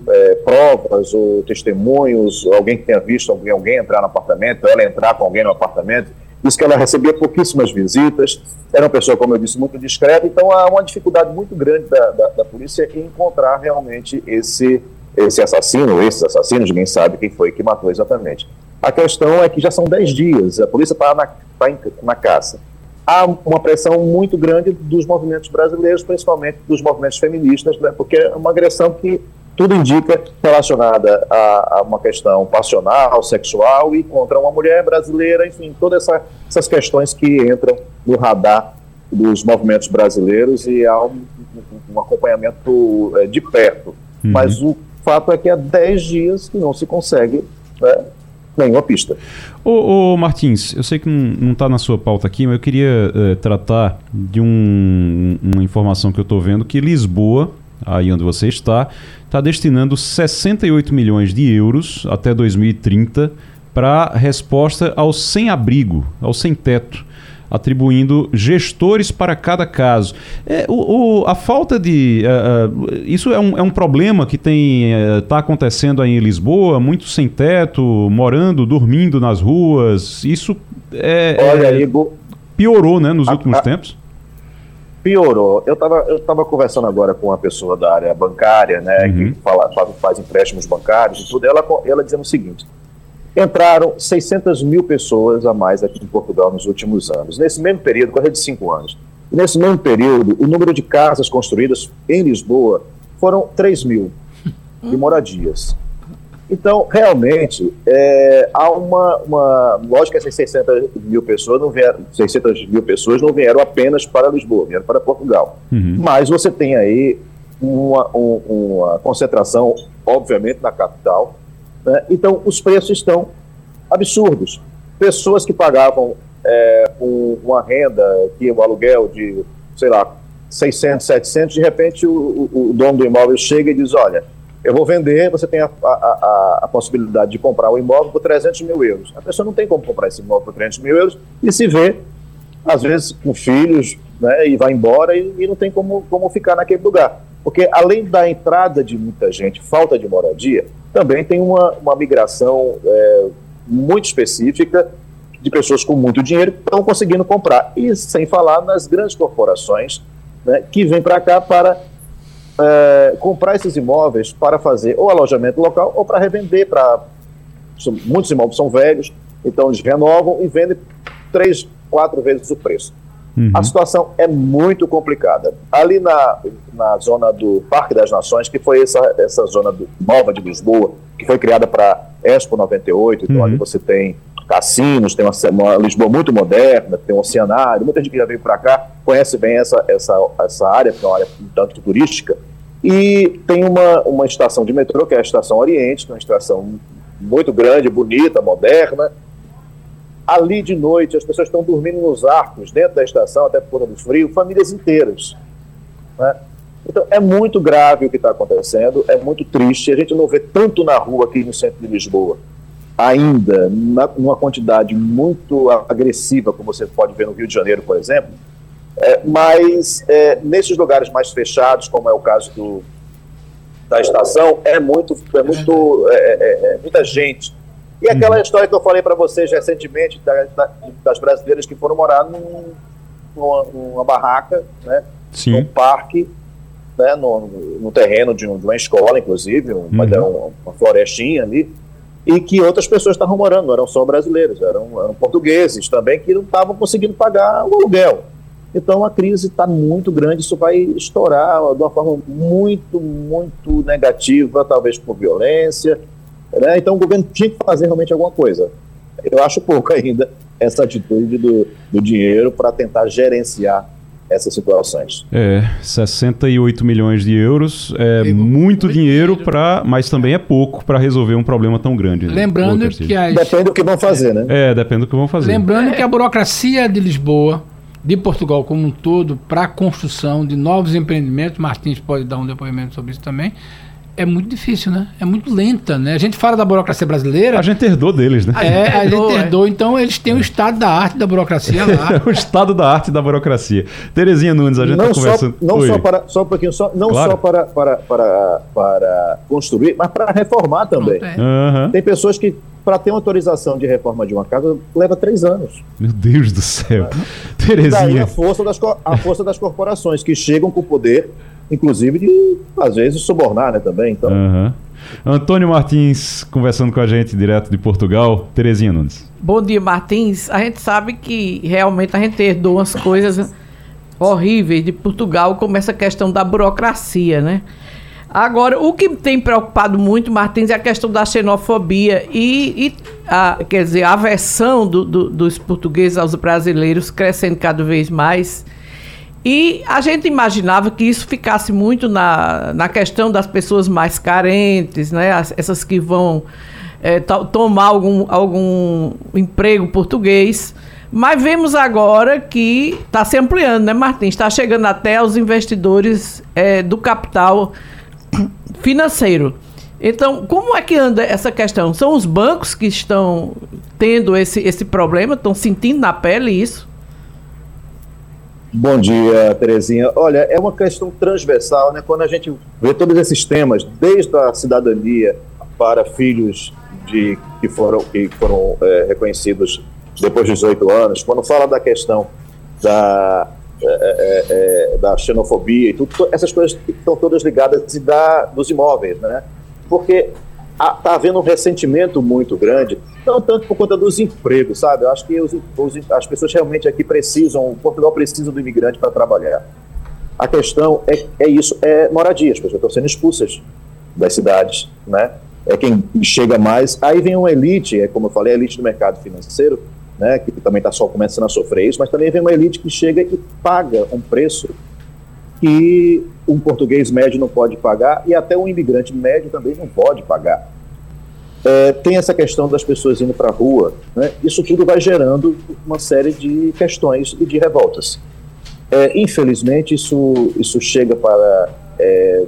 é, provas ou testemunhos, alguém que tenha visto alguém, alguém entrar no apartamento, ela entrar com alguém no apartamento. Diz que ela recebia pouquíssimas visitas, era uma pessoa, como eu disse, muito discreta, então há uma dificuldade muito grande da, da, da polícia em encontrar realmente esse, esse assassino, esses assassinos, ninguém sabe quem foi que matou exatamente. A questão é que já são 10 dias, a polícia está na, tá na caça. Há uma pressão muito grande dos movimentos brasileiros, principalmente dos movimentos feministas, né, porque é uma agressão que tudo indica relacionada a, a, uma questão passional, sexual e contra uma mulher brasileira, enfim, todas essa, essas questões que entram no radar dos movimentos brasileiros e há um, um acompanhamento é, de perto. Uhum. Mas o fato é que há 10 dias que não se consegue né, nenhuma pista. Ô, ô, Martins, eu sei que não está na sua pauta aqui, mas eu queria é, tratar de um, uma informação que eu estou vendo que Lisboa aí onde você está, está destinando 68 milhões de euros até 2030 para resposta ao sem-abrigo, ao sem-teto atribuindo gestores para cada caso. É, o, o, a falta de. Uh, uh, isso é um, é um problema que está uh, acontecendo aí em Lisboa, muito sem teto, morando, dormindo nas ruas. Isso é, Olha, é, piorou né, nos a, últimos a, tempos piorou. Eu estava eu tava conversando agora com uma pessoa da área bancária, né, uhum. que fala, faz empréstimos bancários e tudo, ela, ela dizendo o seguinte, entraram 600 mil pessoas a mais aqui em Portugal nos últimos anos. Nesse mesmo período, coisa de cinco anos, nesse mesmo período, o número de casas construídas em Lisboa foram 3 mil de moradias. Então, realmente, é, há uma, uma. Lógico que essas 600 mil pessoas não vieram, 600 mil pessoas não vieram apenas para Lisboa, vieram para Portugal. Uhum. Mas você tem aí uma, um, uma concentração, obviamente, na capital. Né? Então, os preços estão absurdos. Pessoas que pagavam é, um, uma renda, que o um aluguel de, sei lá, 600, 700, de repente o, o, o dono do imóvel chega e diz: olha eu vou vender, você tem a, a, a, a, possibilidade de comprar o imóvel por 300 mil euros. A pessoa não tem como comprar esse imóvel por 300 mil euros e se vê, às vezes, com filhos, né, e vai embora e, e, não tem como, como ficar naquele lugar. Porque além da entrada de muita gente, falta de moradia, também tem uma, uma migração é, muito específica de pessoas com muito dinheiro que estão conseguindo comprar. E sem falar nas grandes corporações né, que vêm para cá para é, comprar esses imóveis para fazer ou alojamento local ou para revender. Para muitos imóveis são velhos, então eles renovam e vendem três, quatro vezes o preço. Uhum. A situação é muito complicada. Ali na, na zona do Parque das Nações, que foi essa, essa zona do, nova de Lisboa, que foi criada para Expo 98, então uhum. ali você tem cassinos, tem uma, uma, Lisboa muito moderna, tem um oceanário, muita gente que já veio para cá conhece bem essa, essa, essa área, que é uma área um tanto turística, e tem uma, uma estação de metrô, que é a Estação Oriente, que é uma estação muito grande, bonita, moderna, ali de noite as pessoas estão dormindo nos arcos, dentro da estação, até por conta do frio, famílias inteiras, né? Então, é muito grave o que está acontecendo, é muito triste. A gente não vê tanto na rua aqui no centro de Lisboa ainda na, numa quantidade muito agressiva, como você pode ver no Rio de Janeiro, por exemplo, é, mas é, nesses lugares mais fechados, como é o caso do, da estação, é muito, é muito, é, é, é muita gente. E aquela uhum. história que eu falei para vocês recentemente da, da, das brasileiras que foram morar num, numa, numa, barraca, né, Sim. num parque, né, no, no terreno de, um, de, uma escola, inclusive, uma, uhum. uma florestinha ali, e que outras pessoas estavam morando, não eram só brasileiros, eram, eram portugueses também que não estavam conseguindo pagar o aluguel. Então a crise está muito grande, isso vai estourar de uma forma muito, muito negativa, talvez por violência. Né? Então o governo tinha que fazer realmente alguma coisa. Eu acho pouco ainda essa atitude do, do dinheiro para tentar gerenciar essas situações. É, 68 milhões de euros é muito dinheiro para, mas também é pouco para resolver um problema tão grande. Né? Lembrando que as... depende do que vão fazer, né? É, depende do que vão fazer. Lembrando que a burocracia de Lisboa, de Portugal como um todo, para a construção de novos empreendimentos, Martins pode dar um depoimento sobre isso também é muito difícil, né? É muito lenta, né? A gente fala da burocracia brasileira. A gente herdou deles, né? É, a gente herdou. Então eles têm o estado da arte da burocracia lá. o estado da arte da burocracia. Terezinha Nunes, a gente está conversando. Não Oi. só para. Só um pouquinho, só, não claro. só para, para, para, para construir, mas para reformar também. Pronto, é. uhum. Tem pessoas que, para ter uma autorização de reforma de uma casa, leva três anos. Meu Deus do céu. É. Terezinha. Daí a força, das, a força das corporações que chegam com o poder inclusive de, às vezes, subornar né, também. Então. Uhum. Antônio Martins conversando com a gente direto de Portugal. Terezinha Nunes. Bom dia, Martins. A gente sabe que realmente a gente herdou umas coisas horríveis de Portugal, como essa questão da burocracia, né? Agora, o que tem preocupado muito, Martins, é a questão da xenofobia e, e a, quer dizer, a aversão do, do, dos portugueses aos brasileiros crescendo cada vez mais. E a gente imaginava que isso ficasse muito na, na questão das pessoas mais carentes, né? essas que vão é, tomar algum, algum emprego português. Mas vemos agora que está se ampliando, né, Martins? Está chegando até aos investidores é, do capital financeiro. Então, como é que anda essa questão? São os bancos que estão tendo esse, esse problema, estão sentindo na pele isso? Bom dia, Terezinha. Olha, é uma questão transversal, né? Quando a gente vê todos esses temas, desde a cidadania para filhos de que foram, que foram é, reconhecidos depois dos 18 anos, quando fala da questão da, é, é, é, da xenofobia e tudo, essas coisas estão todas ligadas e da, dos imóveis, né? Porque está havendo um ressentimento muito grande, não tanto por conta dos empregos, sabe? Eu acho que os, os, as pessoas realmente aqui precisam, Portugal precisa do imigrante para trabalhar. A questão é, é isso, é moradia, as pessoas estão sendo expulsas das cidades, né? É quem chega mais. Aí vem uma elite, é como eu falei, a elite do mercado financeiro, né? Que também está só começando a sofrer isso, mas também vem uma elite que chega e paga um preço que um português médio não pode pagar e até um imigrante médio também não pode pagar. É, tem essa questão das pessoas indo para a rua, né? isso tudo vai gerando uma série de questões e de revoltas. É, infelizmente, isso, isso chega para é,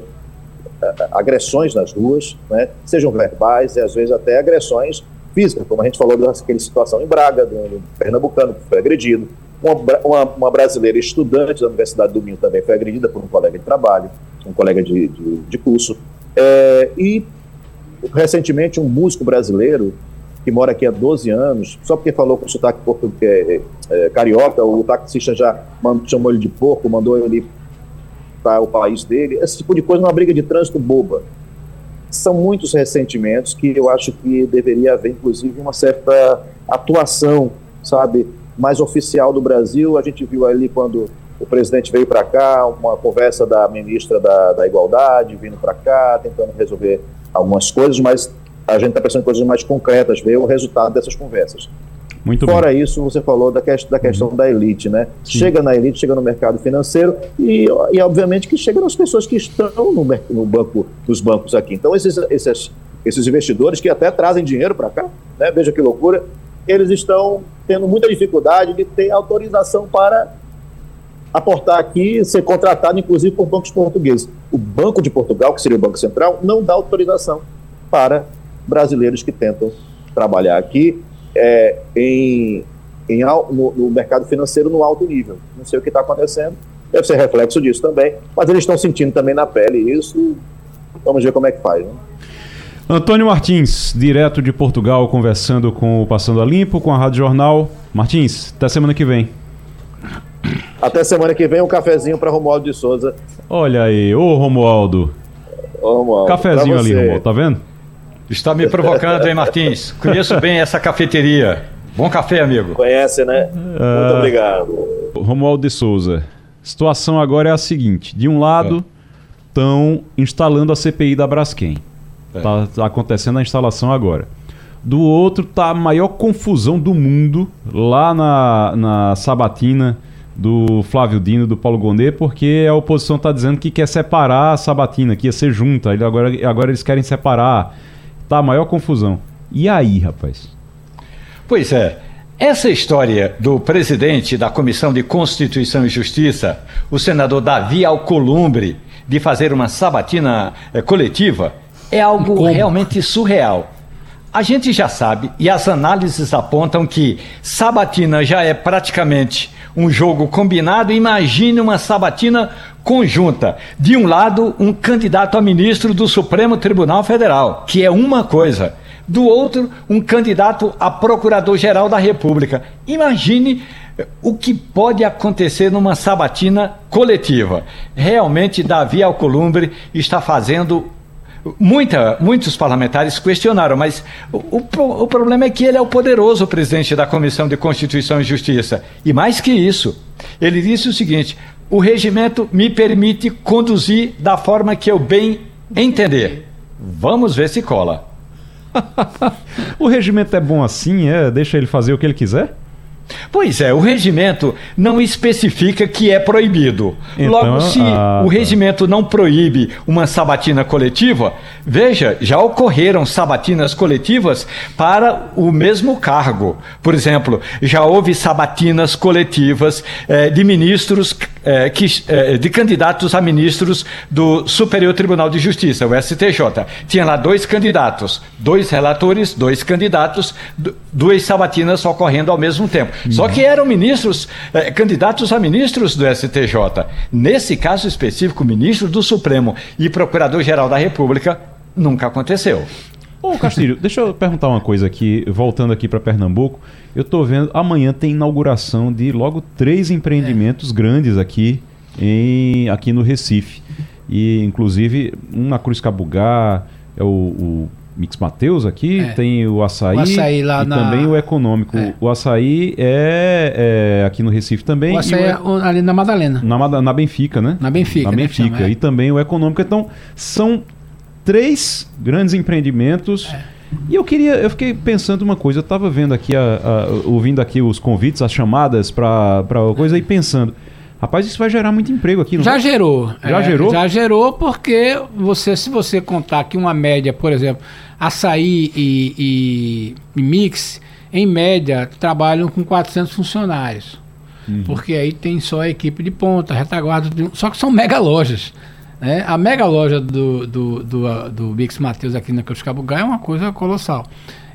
agressões nas ruas, né? sejam verbais e às vezes até agressões físicas, como a gente falou daquela situação em Braga, do, do pernambucano que foi agredido, Uma, uma, uma, brasileira estudante da Universidade do Minho também foi agredida por um colega de trabalho, um colega de, de, de curso. É, e, recentemente, um músico brasileiro que mora aqui há 12 anos, só porque falou com sotaque português, é, é, carioca, o taxista já mandou, chamou ele de porco, mandou ele para o país dele. Esse tipo de coisa é uma briga de trânsito boba. São muitos ressentimentos que eu acho que deveria haver, inclusive, uma certa atuação, sabe, mais oficial do Brasil. A gente viu ali quando o presidente veio para cá, uma conversa da ministra da, da Igualdade vindo para cá, tentando resolver algumas coisas, mas a gente está pensando em coisas mais concretas, ver o resultado dessas conversas. Muito Fora bem. isso, você falou da, que, da questão uhum. da elite, né? Sim. Chega na elite, chega no mercado financeiro e, e obviamente, que chega nas pessoas que estão no, no banco, nos bancos aqui. Então, esses, esses, esses investidores que até trazem dinheiro para cá, né? Veja que loucura, eles estão tendo muita dificuldade de ter autorização para aportar aqui, ser contratado, inclusive, por bancos portugueses. O Banco de Portugal, que seria o Banco Central, não dá autorização para brasileiros que tentam trabalhar aqui é, em, em, no, no, mercado financeiro no alto nível. Não sei o que está acontecendo, deve ser reflexo disso também, mas eles estão sentindo também na pele isso. Vamos ver como é que faz. Né? Antônio Martins, direto de Portugal, conversando com o Passando a Limpo, com a Rádio Jornal. Martins, até semana que vem. Até semana que vem, um cafezinho para Romualdo de Souza. Olha aí, ô Romualdo. Ô, Romualdo. Cafezinho ali, Romualdo, tá vendo? Está me provocando, hein, Martins? Conheço bem essa cafeteria. Bom café, amigo. Conhece, né? Muito uh, obrigado. Romualdo de Souza. Situação agora é a seguinte: de um lado, estão é. instalando a CPI da Braskem. Está é. tá acontecendo a instalação agora. Do outro, tá a maior confusão do mundo lá na, na sabatina do Flávio Dino, do Paulo Gonet, porque a oposição está dizendo que quer separar a sabatina, que ia ser junta. Agora, agora eles querem separar Tá a maior confusão. E aí, rapaz? Pois é. Essa história do presidente da Comissão de Constituição e Justiça, o senador Davi Alcolumbre, de fazer uma sabatina é, coletiva, é algo Como? realmente surreal. A gente já sabe, e as análises apontam que sabatina já é praticamente um jogo combinado. Imagine uma sabatina conjunta. De um lado, um candidato a ministro do Supremo Tribunal Federal, que é uma coisa. Do outro, um candidato a procurador-geral da República. Imagine eh, o que pode acontecer numa sabatina coletiva. Realmente, Davi Alcolumbre está fazendo Muita, muitos parlamentares questionaram, mas o, o, o, problema é que ele é o poderoso presidente da Comissão de Constituição e Justiça. E mais que isso, ele disse o seguinte: o regimento me permite conduzir da forma que eu bem entender. Vamos ver se cola. o regimento é bom assim, é? Deixa ele fazer o que ele quiser? Pois é, o regimento não especifica que é proibido. Então, Logo, se ah, o tá. regimento não proíbe uma sabatina coletiva, veja, já ocorreram sabatinas coletivas para o mesmo cargo. Por exemplo, já houve sabatinas coletivas eh, de ministros, eh, que, eh, de candidatos a ministros do Superior Tribunal de Justiça, o STJ. Tinha lá dois candidatos, dois relatores, dois candidatos, duas sabatinas ocorrendo ao mesmo tempo. Só que eram ministros, eh, candidatos a ministros do STJ. Nesse caso específico, ministro do Supremo e procurador-geral da República, nunca aconteceu. Ô Castilho, deixa eu perguntar uma coisa aqui, voltando aqui para Pernambuco. Eu estou vendo, amanhã tem inauguração de logo três empreendimentos é. grandes aqui, em, aqui no Recife. E, inclusive, um na Cruz Cabugá, é o, o Mix Mateus aqui, é. tem o açaí, o açaí lá e na... também o econômico. É. O açaí é, é, aqui no Recife também. O açaí o... é ali na Madalena. Na, na Benfica, né? Na Benfica. Na né, Benfica. Chama, é. e também o econômico. Então, são três grandes empreendimentos. É. E eu queria, eu fiquei pensando uma coisa, eu estava vendo aqui, a, a, ouvindo aqui os convites, as chamadas para coisa e pensando. Rapaz, isso vai gerar muito emprego aqui, não Já gerou. Já é, gerou? Já gerou porque você, se você contar que uma média, por exemplo, açaí e, e, e mix, em média, trabalham com 400 funcionários. Uhum. Porque aí tem só a equipe de ponta, retaguarda, só que são mega lojas. Né? A mega loja do, do, do, do Mix Mateus aqui na Cabugá é uma coisa colossal.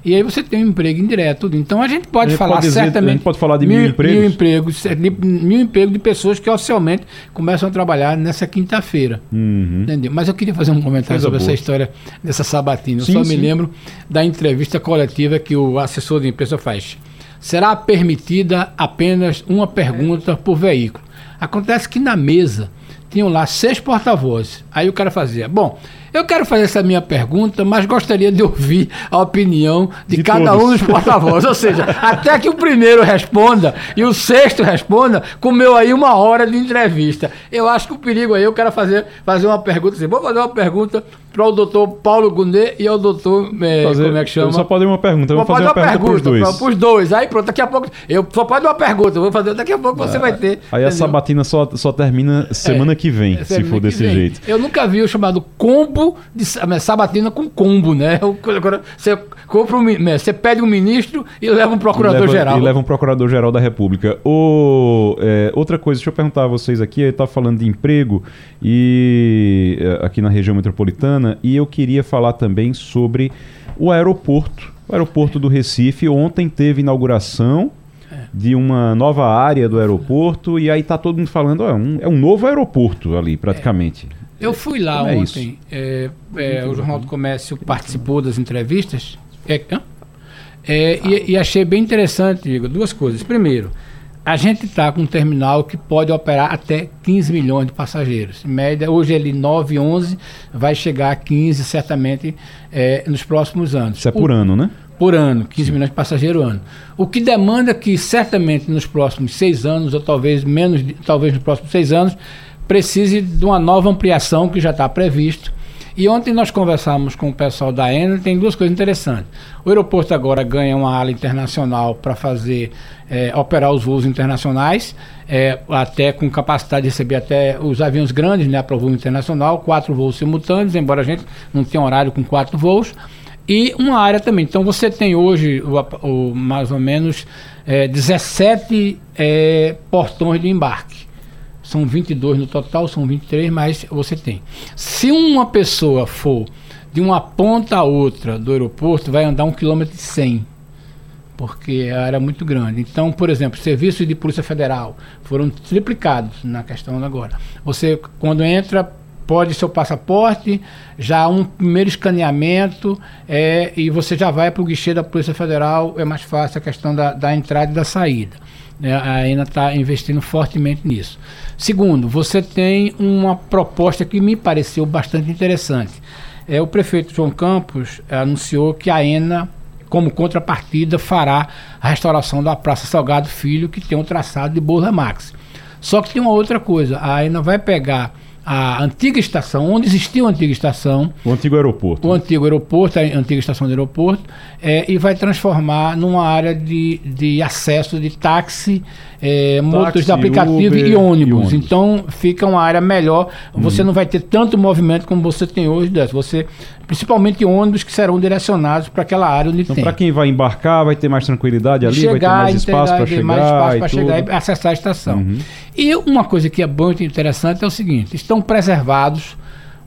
E aí você tem um emprego indireto. Então a gente pode A gente falar pode dizer- certamente. a gente pode falar de mil empregos? Mil empregos, é, mil empregos de pessoas que oficialmente começam a trabalhar nessa quinta-feira. Uhum. Entendeu? Mas eu queria fazer um comentário Coisa sobre boa. essa história dessa sabatina. Eu Sim, só sim. me lembro da entrevista coletiva que o assessor de imprensa faz. Será permitida apenas uma pergunta por veículo. Acontece que na mesa tinham lá seis porta-vozes. Aí o cara fazia: Bom, eu quero fazer essa minha pergunta, mas gostaria de ouvir a opinião de, De cada todos. um dos porta-vozes. Ou seja, até que o primeiro responda e o sexto responda, comeu aí uma hora de entrevista. Eu acho que o perigo aí, eu quero fazer, fazer uma pergunta assim. Vou fazer uma pergunta para o doutor Paulo Gunê e ao doutor. eh, Fazer- como é que chama? Só pode uma pergunta. Eu vou fazer uma pergunta para os dois. Para os dois. Aí pronto, daqui a pouco. Eu só pode uma pergunta, vou fazer. Daqui a pouco você vai ter. Aí a entendeu? sabatina só, só termina semana que vem, É, se for desse vem. jeito. Eu nunca vi o chamado combo de sa- mas sabatina com combo, né? Agora você compra um, né, você pede um ministro e leva um procurador-geral. E leva, um procurador-geral da República. O, é, outra coisa, deixa eu perguntar a vocês aqui, eu estava falando de emprego e é, aqui na região metropolitana, e eu queria falar também sobre o aeroporto. O aeroporto do Recife ontem teve inauguração de uma nova área do aeroporto, e aí tá todo mundo falando, ó, é um, é um novo aeroporto ali, praticamente. Eu fui lá Como é ontem. é, é, o Jornal do Comércio participou das entrevistas. É? É, e, e achei bem interessante, Igor, duas coisas. Primeiro, a gente está com um terminal que pode operar até 15 milhões de passageiros. Em média, hoje ele 9, 11, vai chegar a 15 certamente é, nos próximos anos. Isso é O- por ano, né? por ano, 15 milhões de passageiros ano. O que demanda que certamente nos próximos seis anos, ou talvez menos, talvez nos próximos seis anos, precise de uma nova ampliação que já está previsto. E ontem nós conversamos com o pessoal da ENA, tem duas coisas interessantes. O aeroporto agora ganha uma ala internacional para fazer eh, operar os voos internacionais, eh, até com capacidade de receber até os aviões grandes, né, para o voo internacional, quatro voos simultâneos, embora a gente não tenha horário com quatro voos e uma área também. Então você tem hoje o, o- mais ou menos eh, 17 eh, portões de embarque. São 22 no total, são 23, mas você tem. Se uma pessoa for de uma ponta a outra do aeroporto, vai andar um quilômetro e 100 porque a área é muito grande. Então, por exemplo, serviços de Polícia Federal foram triplicados na questão agora. Você, quando entra, pode seu passaporte, já um primeiro escaneamento é, e você já vai para o guichê da Polícia Federal, é mais fácil a questão da, da entrada e da saída. A ENA está investindo fortemente nisso. Segundo, você tem uma proposta que me pareceu bastante interessante. É, o prefeito João Campos anunciou que a ENA como contrapartida, fará a restauração da Praça Salgado Filho, que tem um traçado de Borla Max. Só que tem uma outra coisa, a AENA vai pegar a antiga estação, onde existia uma antiga estação, O antigo aeroporto. o antigo aeroporto, a antiga estação de aeroporto, é, e vai transformar numa área de, de acesso de táxi, é, motos de aplicativo Uber e ônibus. e ônibus. Então fica uma área melhor. Você não vai ter tanto movimento como você tem hoje. dessa. Você, principalmente ônibus que serão direcionados para aquela área onde Então, tem. para quem vai embarcar, vai ter mais tranquilidade ali, vai ter mais espaço para ter chegar. mais espaço para chegar e acessar a estação. Uhum. E uma coisa que é muito interessante é o seguinte: estão preservados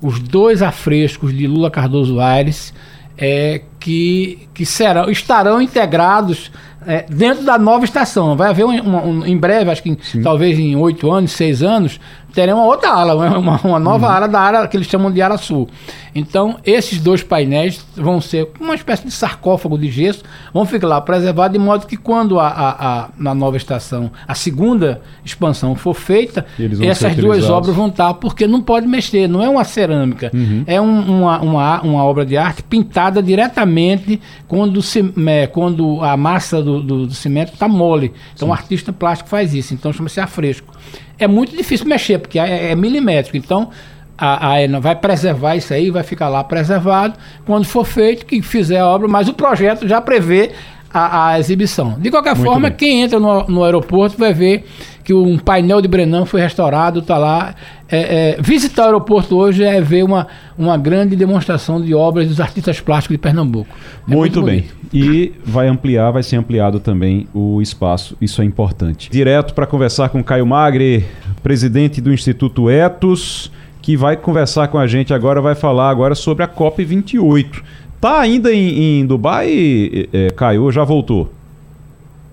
os dois afrescos de Lula Cardoso Aires é, que, que serão, estarão integrados é, dentro da nova estação. Vai haver um, uma- um- em breve, acho que em- talvez em oito anos, seis anos, teremos uma outra ala, uma, uma- nova ala da área que eles chamam de ala sul. Então, esses dois painéis vão ser uma espécie de sarcófago de gesso, vão ficar lá preservados, de modo que quando a, a- a- na nova estação a segunda expansão for feita, essas duas obras vão estar, porque não pode mexer, não é uma cerâmica, é um- uma, uma, uma obra de arte pintada diretamente quando, se, é, quando a massa do, do- do cimento está mole. Então o artista plástico faz isso, então chama-se afresco. É muito difícil mexer, porque é, é milimétrico, então a, a ENA vai preservar isso aí, vai ficar lá preservado. Quando for feito, que fizer a obra, mas o projeto já prevê a, a exibição. De qualquer Muito forma, bem. quem entra no, no aeroporto vai ver que um painel de Brenan foi restaurado, está lá. É, é, visitar o aeroporto hoje é ver uma, uma grande demonstração de obras dos artistas plásticos de Pernambuco. É Muito, bem. E vai ampliar, vai ser ampliado também o espaço. Isso é importante. Direto para conversar com Caio Magre, presidente do Instituto Etos, que vai conversar com a gente agora, vai falar agora sobre a COP 28. Tá ainda em, em Dubai, é, Caio, já voltou?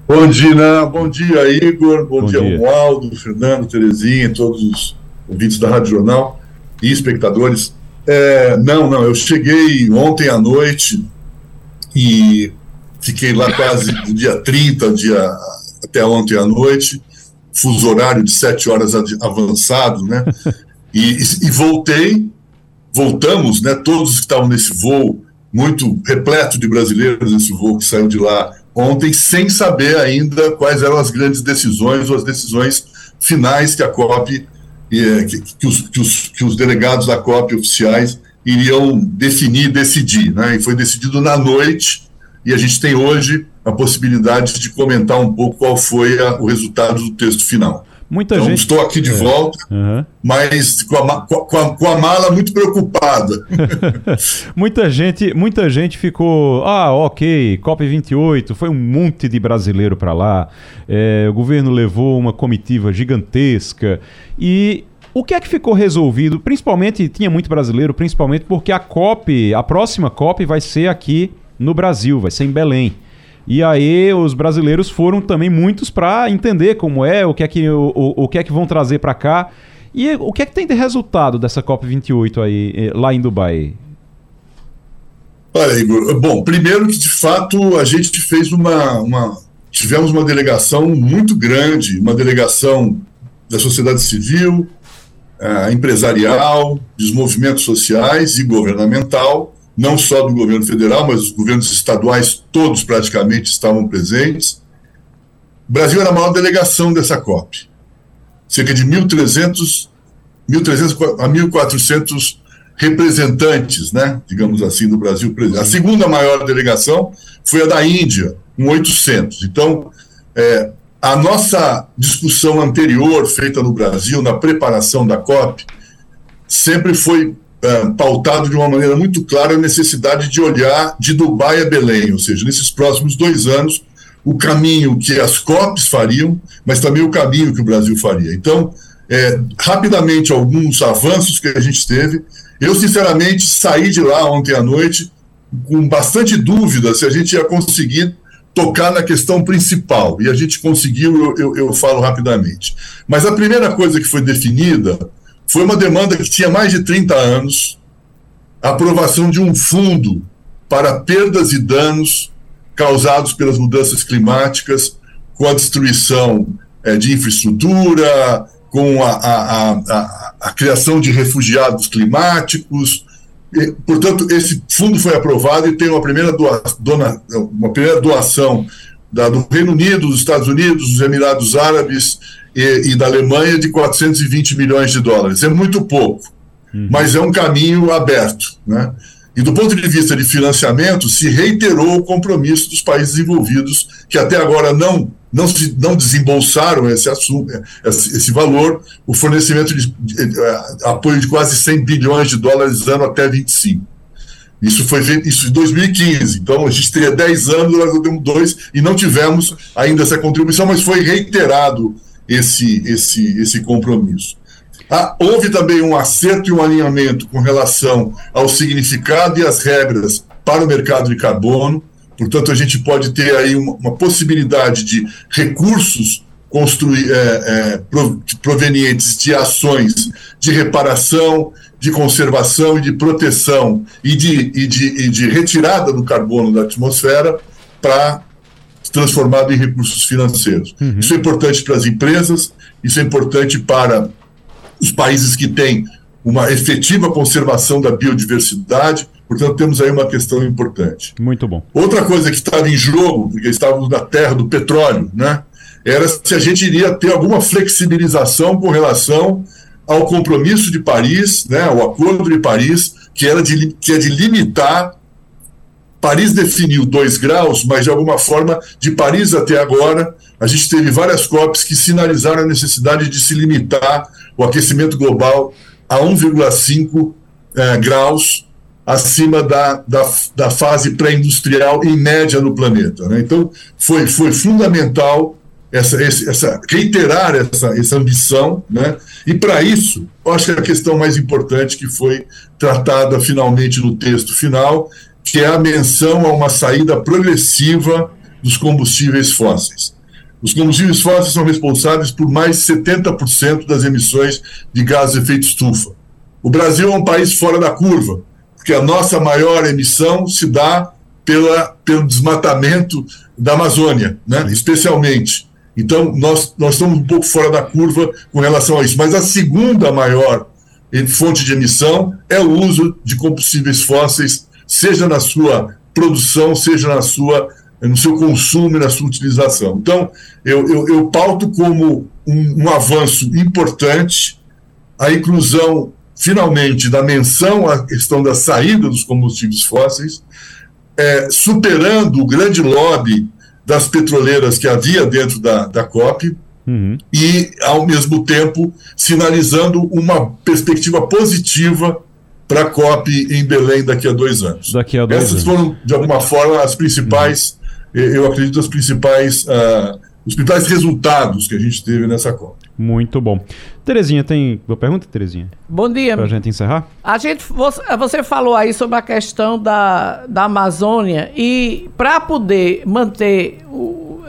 Bom dia, bom dia, Igor, bom, bom dia, dia, Romualdo, Fernando, Terezinha, todos os ouvintes da Rádio Jornal e espectadores. É, não, não, eu cheguei ontem à noite e fiquei lá quase do dia 30, dia, até ontem à noite, fuso horário de sete horas avançado, né? E, e, voltei, voltamos, né? Todos que estavam nesse voo, muito repleto de brasileiros nesse voo que saiu de lá ontem, sem saber ainda quais eram as grandes decisões ou as decisões finais que a COP, eh, que, que, os, que, os, que os delegados da COP oficiais iriam definir, decidir. Né? E foi decidido na noite, e a gente tem hoje a possibilidade de comentar um pouco qual foi a, o resultado do texto final. Muita então, gente. Estou aqui de é. volta, uhum. mas com a, com, a, com a, mala muito preocupada. muita gente, muita gente ficou, ah, ok, COP 28, foi um monte de brasileiro para lá. É, o governo levou uma comitiva gigantesca e o que é que ficou resolvido? Principalmente tinha muito brasileiro, principalmente porque a COP, a próxima COP vai ser aqui no Brasil, vai ser em Belém. E aí os brasileiros foram também muitos para entender como é, o que é que, o, o, o que, é que vão trazer para cá. E o que é que tem de resultado dessa COP28 aí, eh, lá em Dubai? Olha, Igor, bom, primeiro que de fato a gente fez uma, uma. Tivemos uma delegação muito grande, uma delegação da sociedade civil, uh, empresarial, dos movimentos sociais e governamental, não só do governo federal, mas os governos estaduais, todos praticamente estavam presentes. O Brasil era a maior delegação dessa COP. Cerca de 1.300 a 1.400 representantes, né, digamos assim, do Brasil. A segunda maior delegação foi a da Índia, com 800. Então, é, a nossa discussão anterior, feita no Brasil, na preparação da COP, sempre foi uh, pautado de uma maneira muito clara a necessidade de olhar de Dubai a Belém, ou seja, nesses próximos dois anos, o caminho que as COPs fariam, mas também o caminho que o Brasil faria. Então, é, rapidamente, alguns avanços que a gente teve. Eu, sinceramente, saí de lá ontem à noite com bastante dúvida se a gente ia conseguir tocar na questão principal. E a gente conseguiu, eu, eu, eu falo rapidamente. Mas a primeira coisa que foi definida foi uma demanda que tinha mais de 30 anos, a aprovação de um fundo para perdas e danos causados pelas mudanças climáticas, com a destruição é, de infraestrutura, com a, a, a, a, criação de refugiados climáticos. Portanto, esse fundo foi aprovado e tem uma primeira, doa, dona, uma primeira doação da, do Reino Unido, dos Estados Unidos, dos Emirados Árabes e, e, da Alemanha de 420 milhões de dólares. É muito pouco, uhum. mas é um caminho aberto. Né? E do ponto de vista de financiamento, se reiterou o compromisso dos países envolvidos, que até agora não, não, se, não desembolsaram esse, assunto, esse, esse valor, o fornecimento de, de, de, eh, apoio de quase 100 bilhões de dólares ano até 25. Isso foi isso em 2015. Então, a gente teria 10 anos, nós temos dois, e não tivemos ainda essa contribuição, mas foi reiterado esse, esse, esse compromisso. Ah, houve também um acerto e um alinhamento com relação ao significado e as regras para o mercado de carbono. Portanto, a gente pode ter aí uma, uma possibilidade de recursos construir, é, é, provenientes de ações de reparação, de conservação e de proteção e de, e de, e de retirada do carbono da atmosfera para transformado em recursos financeiros. Uhum. Isso é importante para as empresas, isso é importante para os países que têm uma efetiva conservação da biodiversidade. Portanto, temos aí uma questão importante. Muito bom. Outra coisa que estava em jogo, porque estávamos na terra do petróleo, né, era se a gente iria ter alguma flexibilização com relação ao compromisso de Paris, né, o Acordo de Paris, que, era de, que é de limitar Paris definiu dois graus, mas de alguma forma, de Paris até agora, a gente teve várias COPs que sinalizaram a necessidade de se limitar o aquecimento global a 1,5 eh, graus acima da, da, da fase pré-industrial em média no planeta. Né? Então, foi, foi fundamental essa, essa, reiterar essa, essa ambição, né? e para isso, acho que a questão mais importante que foi tratada finalmente no texto final que é a menção a uma saída progressiva dos combustíveis fósseis. Os combustíveis fósseis são responsáveis por mais de 70% das emissões de gases de efeito estufa. O Brasil é um país fora da curva, porque a nossa maior emissão se dá pela, pelo desmatamento da Amazônia, né? especialmente. Então, nós, nós estamos um pouco fora da curva com relação a isso. Mas a segunda maior fonte de emissão é o uso de combustíveis fósseis, seja na sua produção, seja na sua, no seu consumo e na sua utilização. Então, eu, eu, eu pauto como um, um avanço importante a inclusão, finalmente, da menção à questão da saída dos combustíveis fósseis, é, superando o grande lobby das petroleiras que havia dentro da, da COP, uhum. e, ao mesmo tempo, sinalizando uma perspectiva positiva para a COP em Belém daqui a dois anos. Daqui a dois Essas anos. foram, de alguma forma, as principais. Eu acredito, as principais, uh, os principais resultados que a gente teve nessa COP. Muito bom. Terezinha, tem uma pergunta, Terezinha? Bom dia. Para a gente encerrar? A gente, você, você falou aí sobre a questão da, da Amazônia e para poder manter o,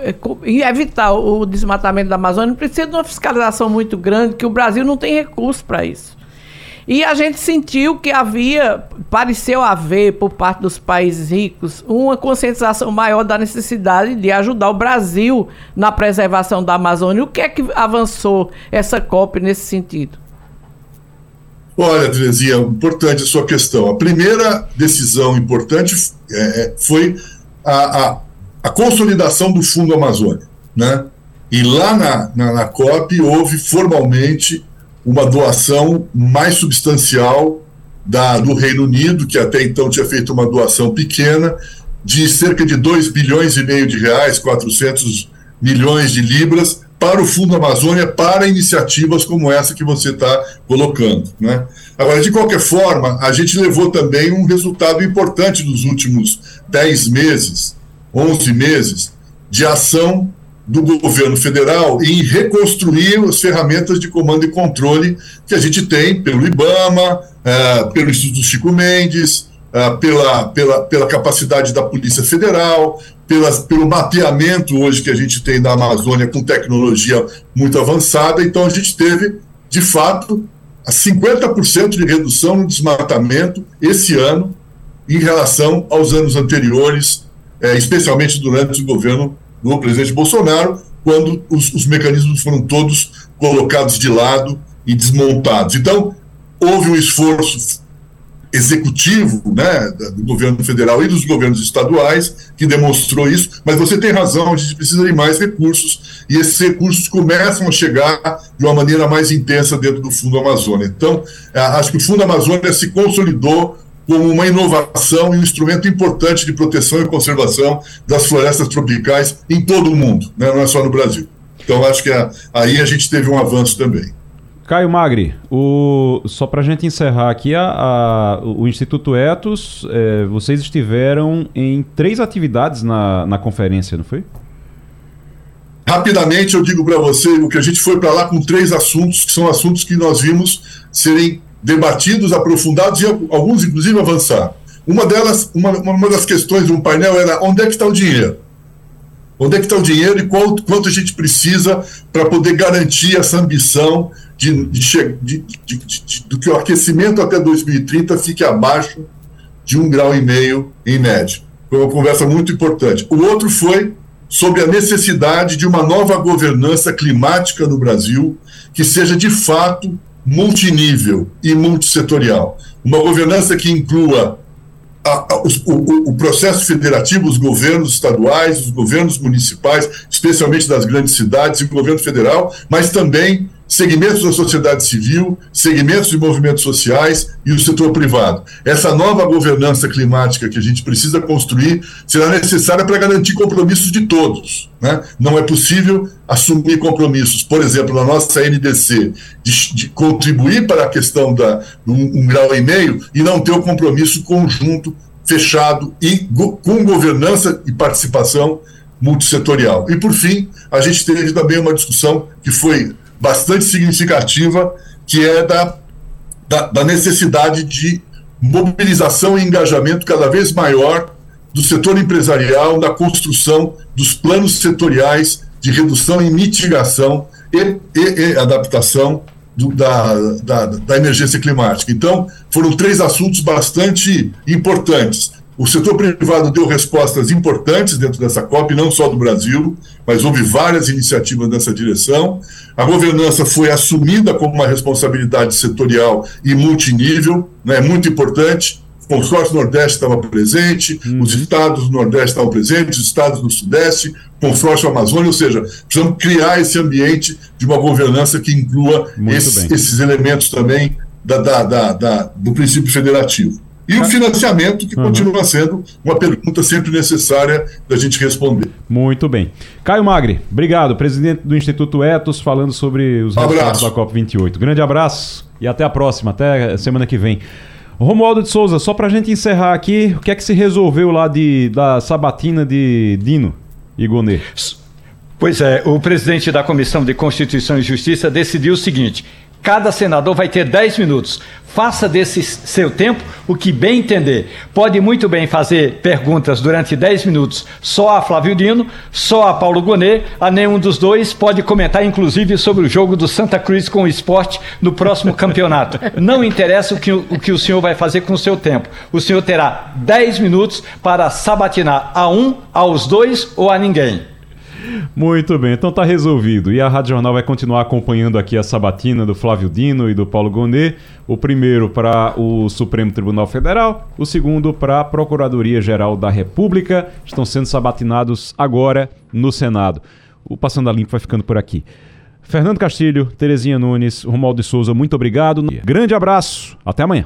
e evitar o desmatamento da Amazônia precisa de uma fiscalização muito grande que o Brasil não tem recurso para isso. E a gente sentiu que havia, pareceu haver, por parte dos países ricos, uma conscientização maior da necessidade de ajudar o Brasil na preservação da Amazônia. O que é que avançou essa COP nesse sentido? Olha, Terezinha, importante a sua questão. A primeira decisão importante é, foi a, a, a, consolidação do Fundo Amazônia. Né? E lá na, na, na COP houve formalmente uma doação mais substancial da, do Reino Unido, que até então tinha feito uma doação pequena, de cerca de 2 bilhões e meio de reais, 400 milhões de libras, para o Fundo Amazônia, para iniciativas como essa que você está colocando. Né? Agora, de qualquer forma, a gente levou também um resultado importante nos últimos 10 meses, 11 meses, de ação do governo federal em reconstruir as ferramentas de comando e controle que a gente tem pelo IBAMA, uh, pelo Instituto Chico Mendes, uh, pela, pela, pela capacidade da Polícia Federal, pelas, pelo mapeamento hoje que a gente tem da Amazônia com tecnologia muito avançada. Então, a gente teve, de fato, a 50% de redução no desmatamento esse ano em relação aos anos anteriores, eh, especialmente durante o governo do presidente Bolsonaro, quando os, os mecanismos foram todos colocados de lado e desmontados. Então, houve um esforço executivo né, do governo federal e dos governos estaduais que demonstrou isso, mas você tem razão, a gente precisa de mais recursos e esses recursos começam a chegar de uma maneira mais intensa dentro do Fundo Amazônia. Então, acho que o Fundo Amazônia se consolidou como uma inovação e um instrumento importante de proteção e conservação das florestas tropicais em todo o mundo, né? não é só no Brasil. Então, acho que a, aí a gente teve um avanço também. Caio Magri, o, só para a gente encerrar aqui, a, a, o Instituto Etos, é, vocês estiveram em três atividades na, na conferência, não foi? Rapidamente, eu digo para você o que a gente foi para lá com três assuntos, que são assuntos que nós vimos serem debatidos, aprofundados e alguns, inclusive, avançar. Uma delas, uma, uma das questões de um painel era onde é que está o dinheiro? Onde é que está o dinheiro e qual, quanto a gente precisa para poder garantir essa ambição de, de, de, de, do que o aquecimento até 2030 fique abaixo de um grau e meio em média. Foi uma conversa muito importante. O outro foi sobre a necessidade de uma nova governança climática no Brasil que seja de fato multinível e multissetorial. Uma governança que inclua a, a, o, o, processo federativo, os governos estaduais, os governos municipais, especialmente das grandes cidades, e o governo federal, mas também segmentos da sociedade civil, segmentos de movimentos sociais e o setor privado. Essa nova governança climática que a gente precisa construir será necessária para garantir compromissos de todos. Né? Não é possível assumir compromissos, por exemplo, na nossa NDC, de, de contribuir para a questão da um, um grau e meio e não ter o compromisso conjunto, fechado e go, com governança e participação multissetorial. E, por fim, a gente teve também uma discussão que foi bastante significativa, que é da, da, da necessidade de mobilização e engajamento cada vez maior do setor empresarial na construção dos planos setoriais de redução e mitigação e, e, e adaptação do, da, da, da emergência climática. Então, foram três assuntos bastante importantes. O setor privado deu respostas importantes dentro dessa COP, não só do Brasil, mas houve várias iniciativas nessa direção. A governança foi assumida como uma responsabilidade setorial e multinível, né, muito importante. O consórcio Nordeste estava presente, uhum. os estados do Nordeste estavam presentes, os estados do Sudeste, o consórcio Amazônia, ou seja, precisamos criar esse ambiente de uma governança que inclua esse, esses elementos também da, da, da, do princípio federativo. E o financiamento, que uhum. continua sendo uma pergunta sempre necessária da gente responder. Muito bem. Caio Magri, obrigado. Presidente do Instituto Etos, falando sobre os resultados da COP28. Grande abraço e até a próxima, até semana que vem. Romualdo de Souza, só para a gente encerrar aqui, o que é que se resolveu lá de, da sabatina de Dino e Gonê? Pois é, o presidente da Comissão de Constituição e Justiça decidiu o seguinte: Cada senador vai ter 10 minutos. Faça desse seu tempo o que bem entender. Pode muito bem fazer perguntas durante 10 minutos só a Flávio Dino, só a Paulo Gonet, a nenhum dos dois. Pode comentar, inclusive, sobre o jogo do Santa Cruz com o esporte no próximo campeonato. Não interessa o que o, que o senhor vai fazer com o seu tempo. O senhor terá 10 minutos para sabatinar a um, aos dois ou a ninguém. Muito bem, então tá resolvido. E a Rádio Jornal vai continuar acompanhando aqui a sabatina do Flávio Dino e do Paulo Gonet. O primeiro para o Supremo Tribunal Federal, o segundo para a Procuradoria-Geral da República. Estão sendo sabatinados agora no Senado. O Passando a Limpo vai ficando por aqui. Fernando Castilho, Terezinha Nunes, Romualdo de Souza, muito obrigado. Grande abraço, até amanhã.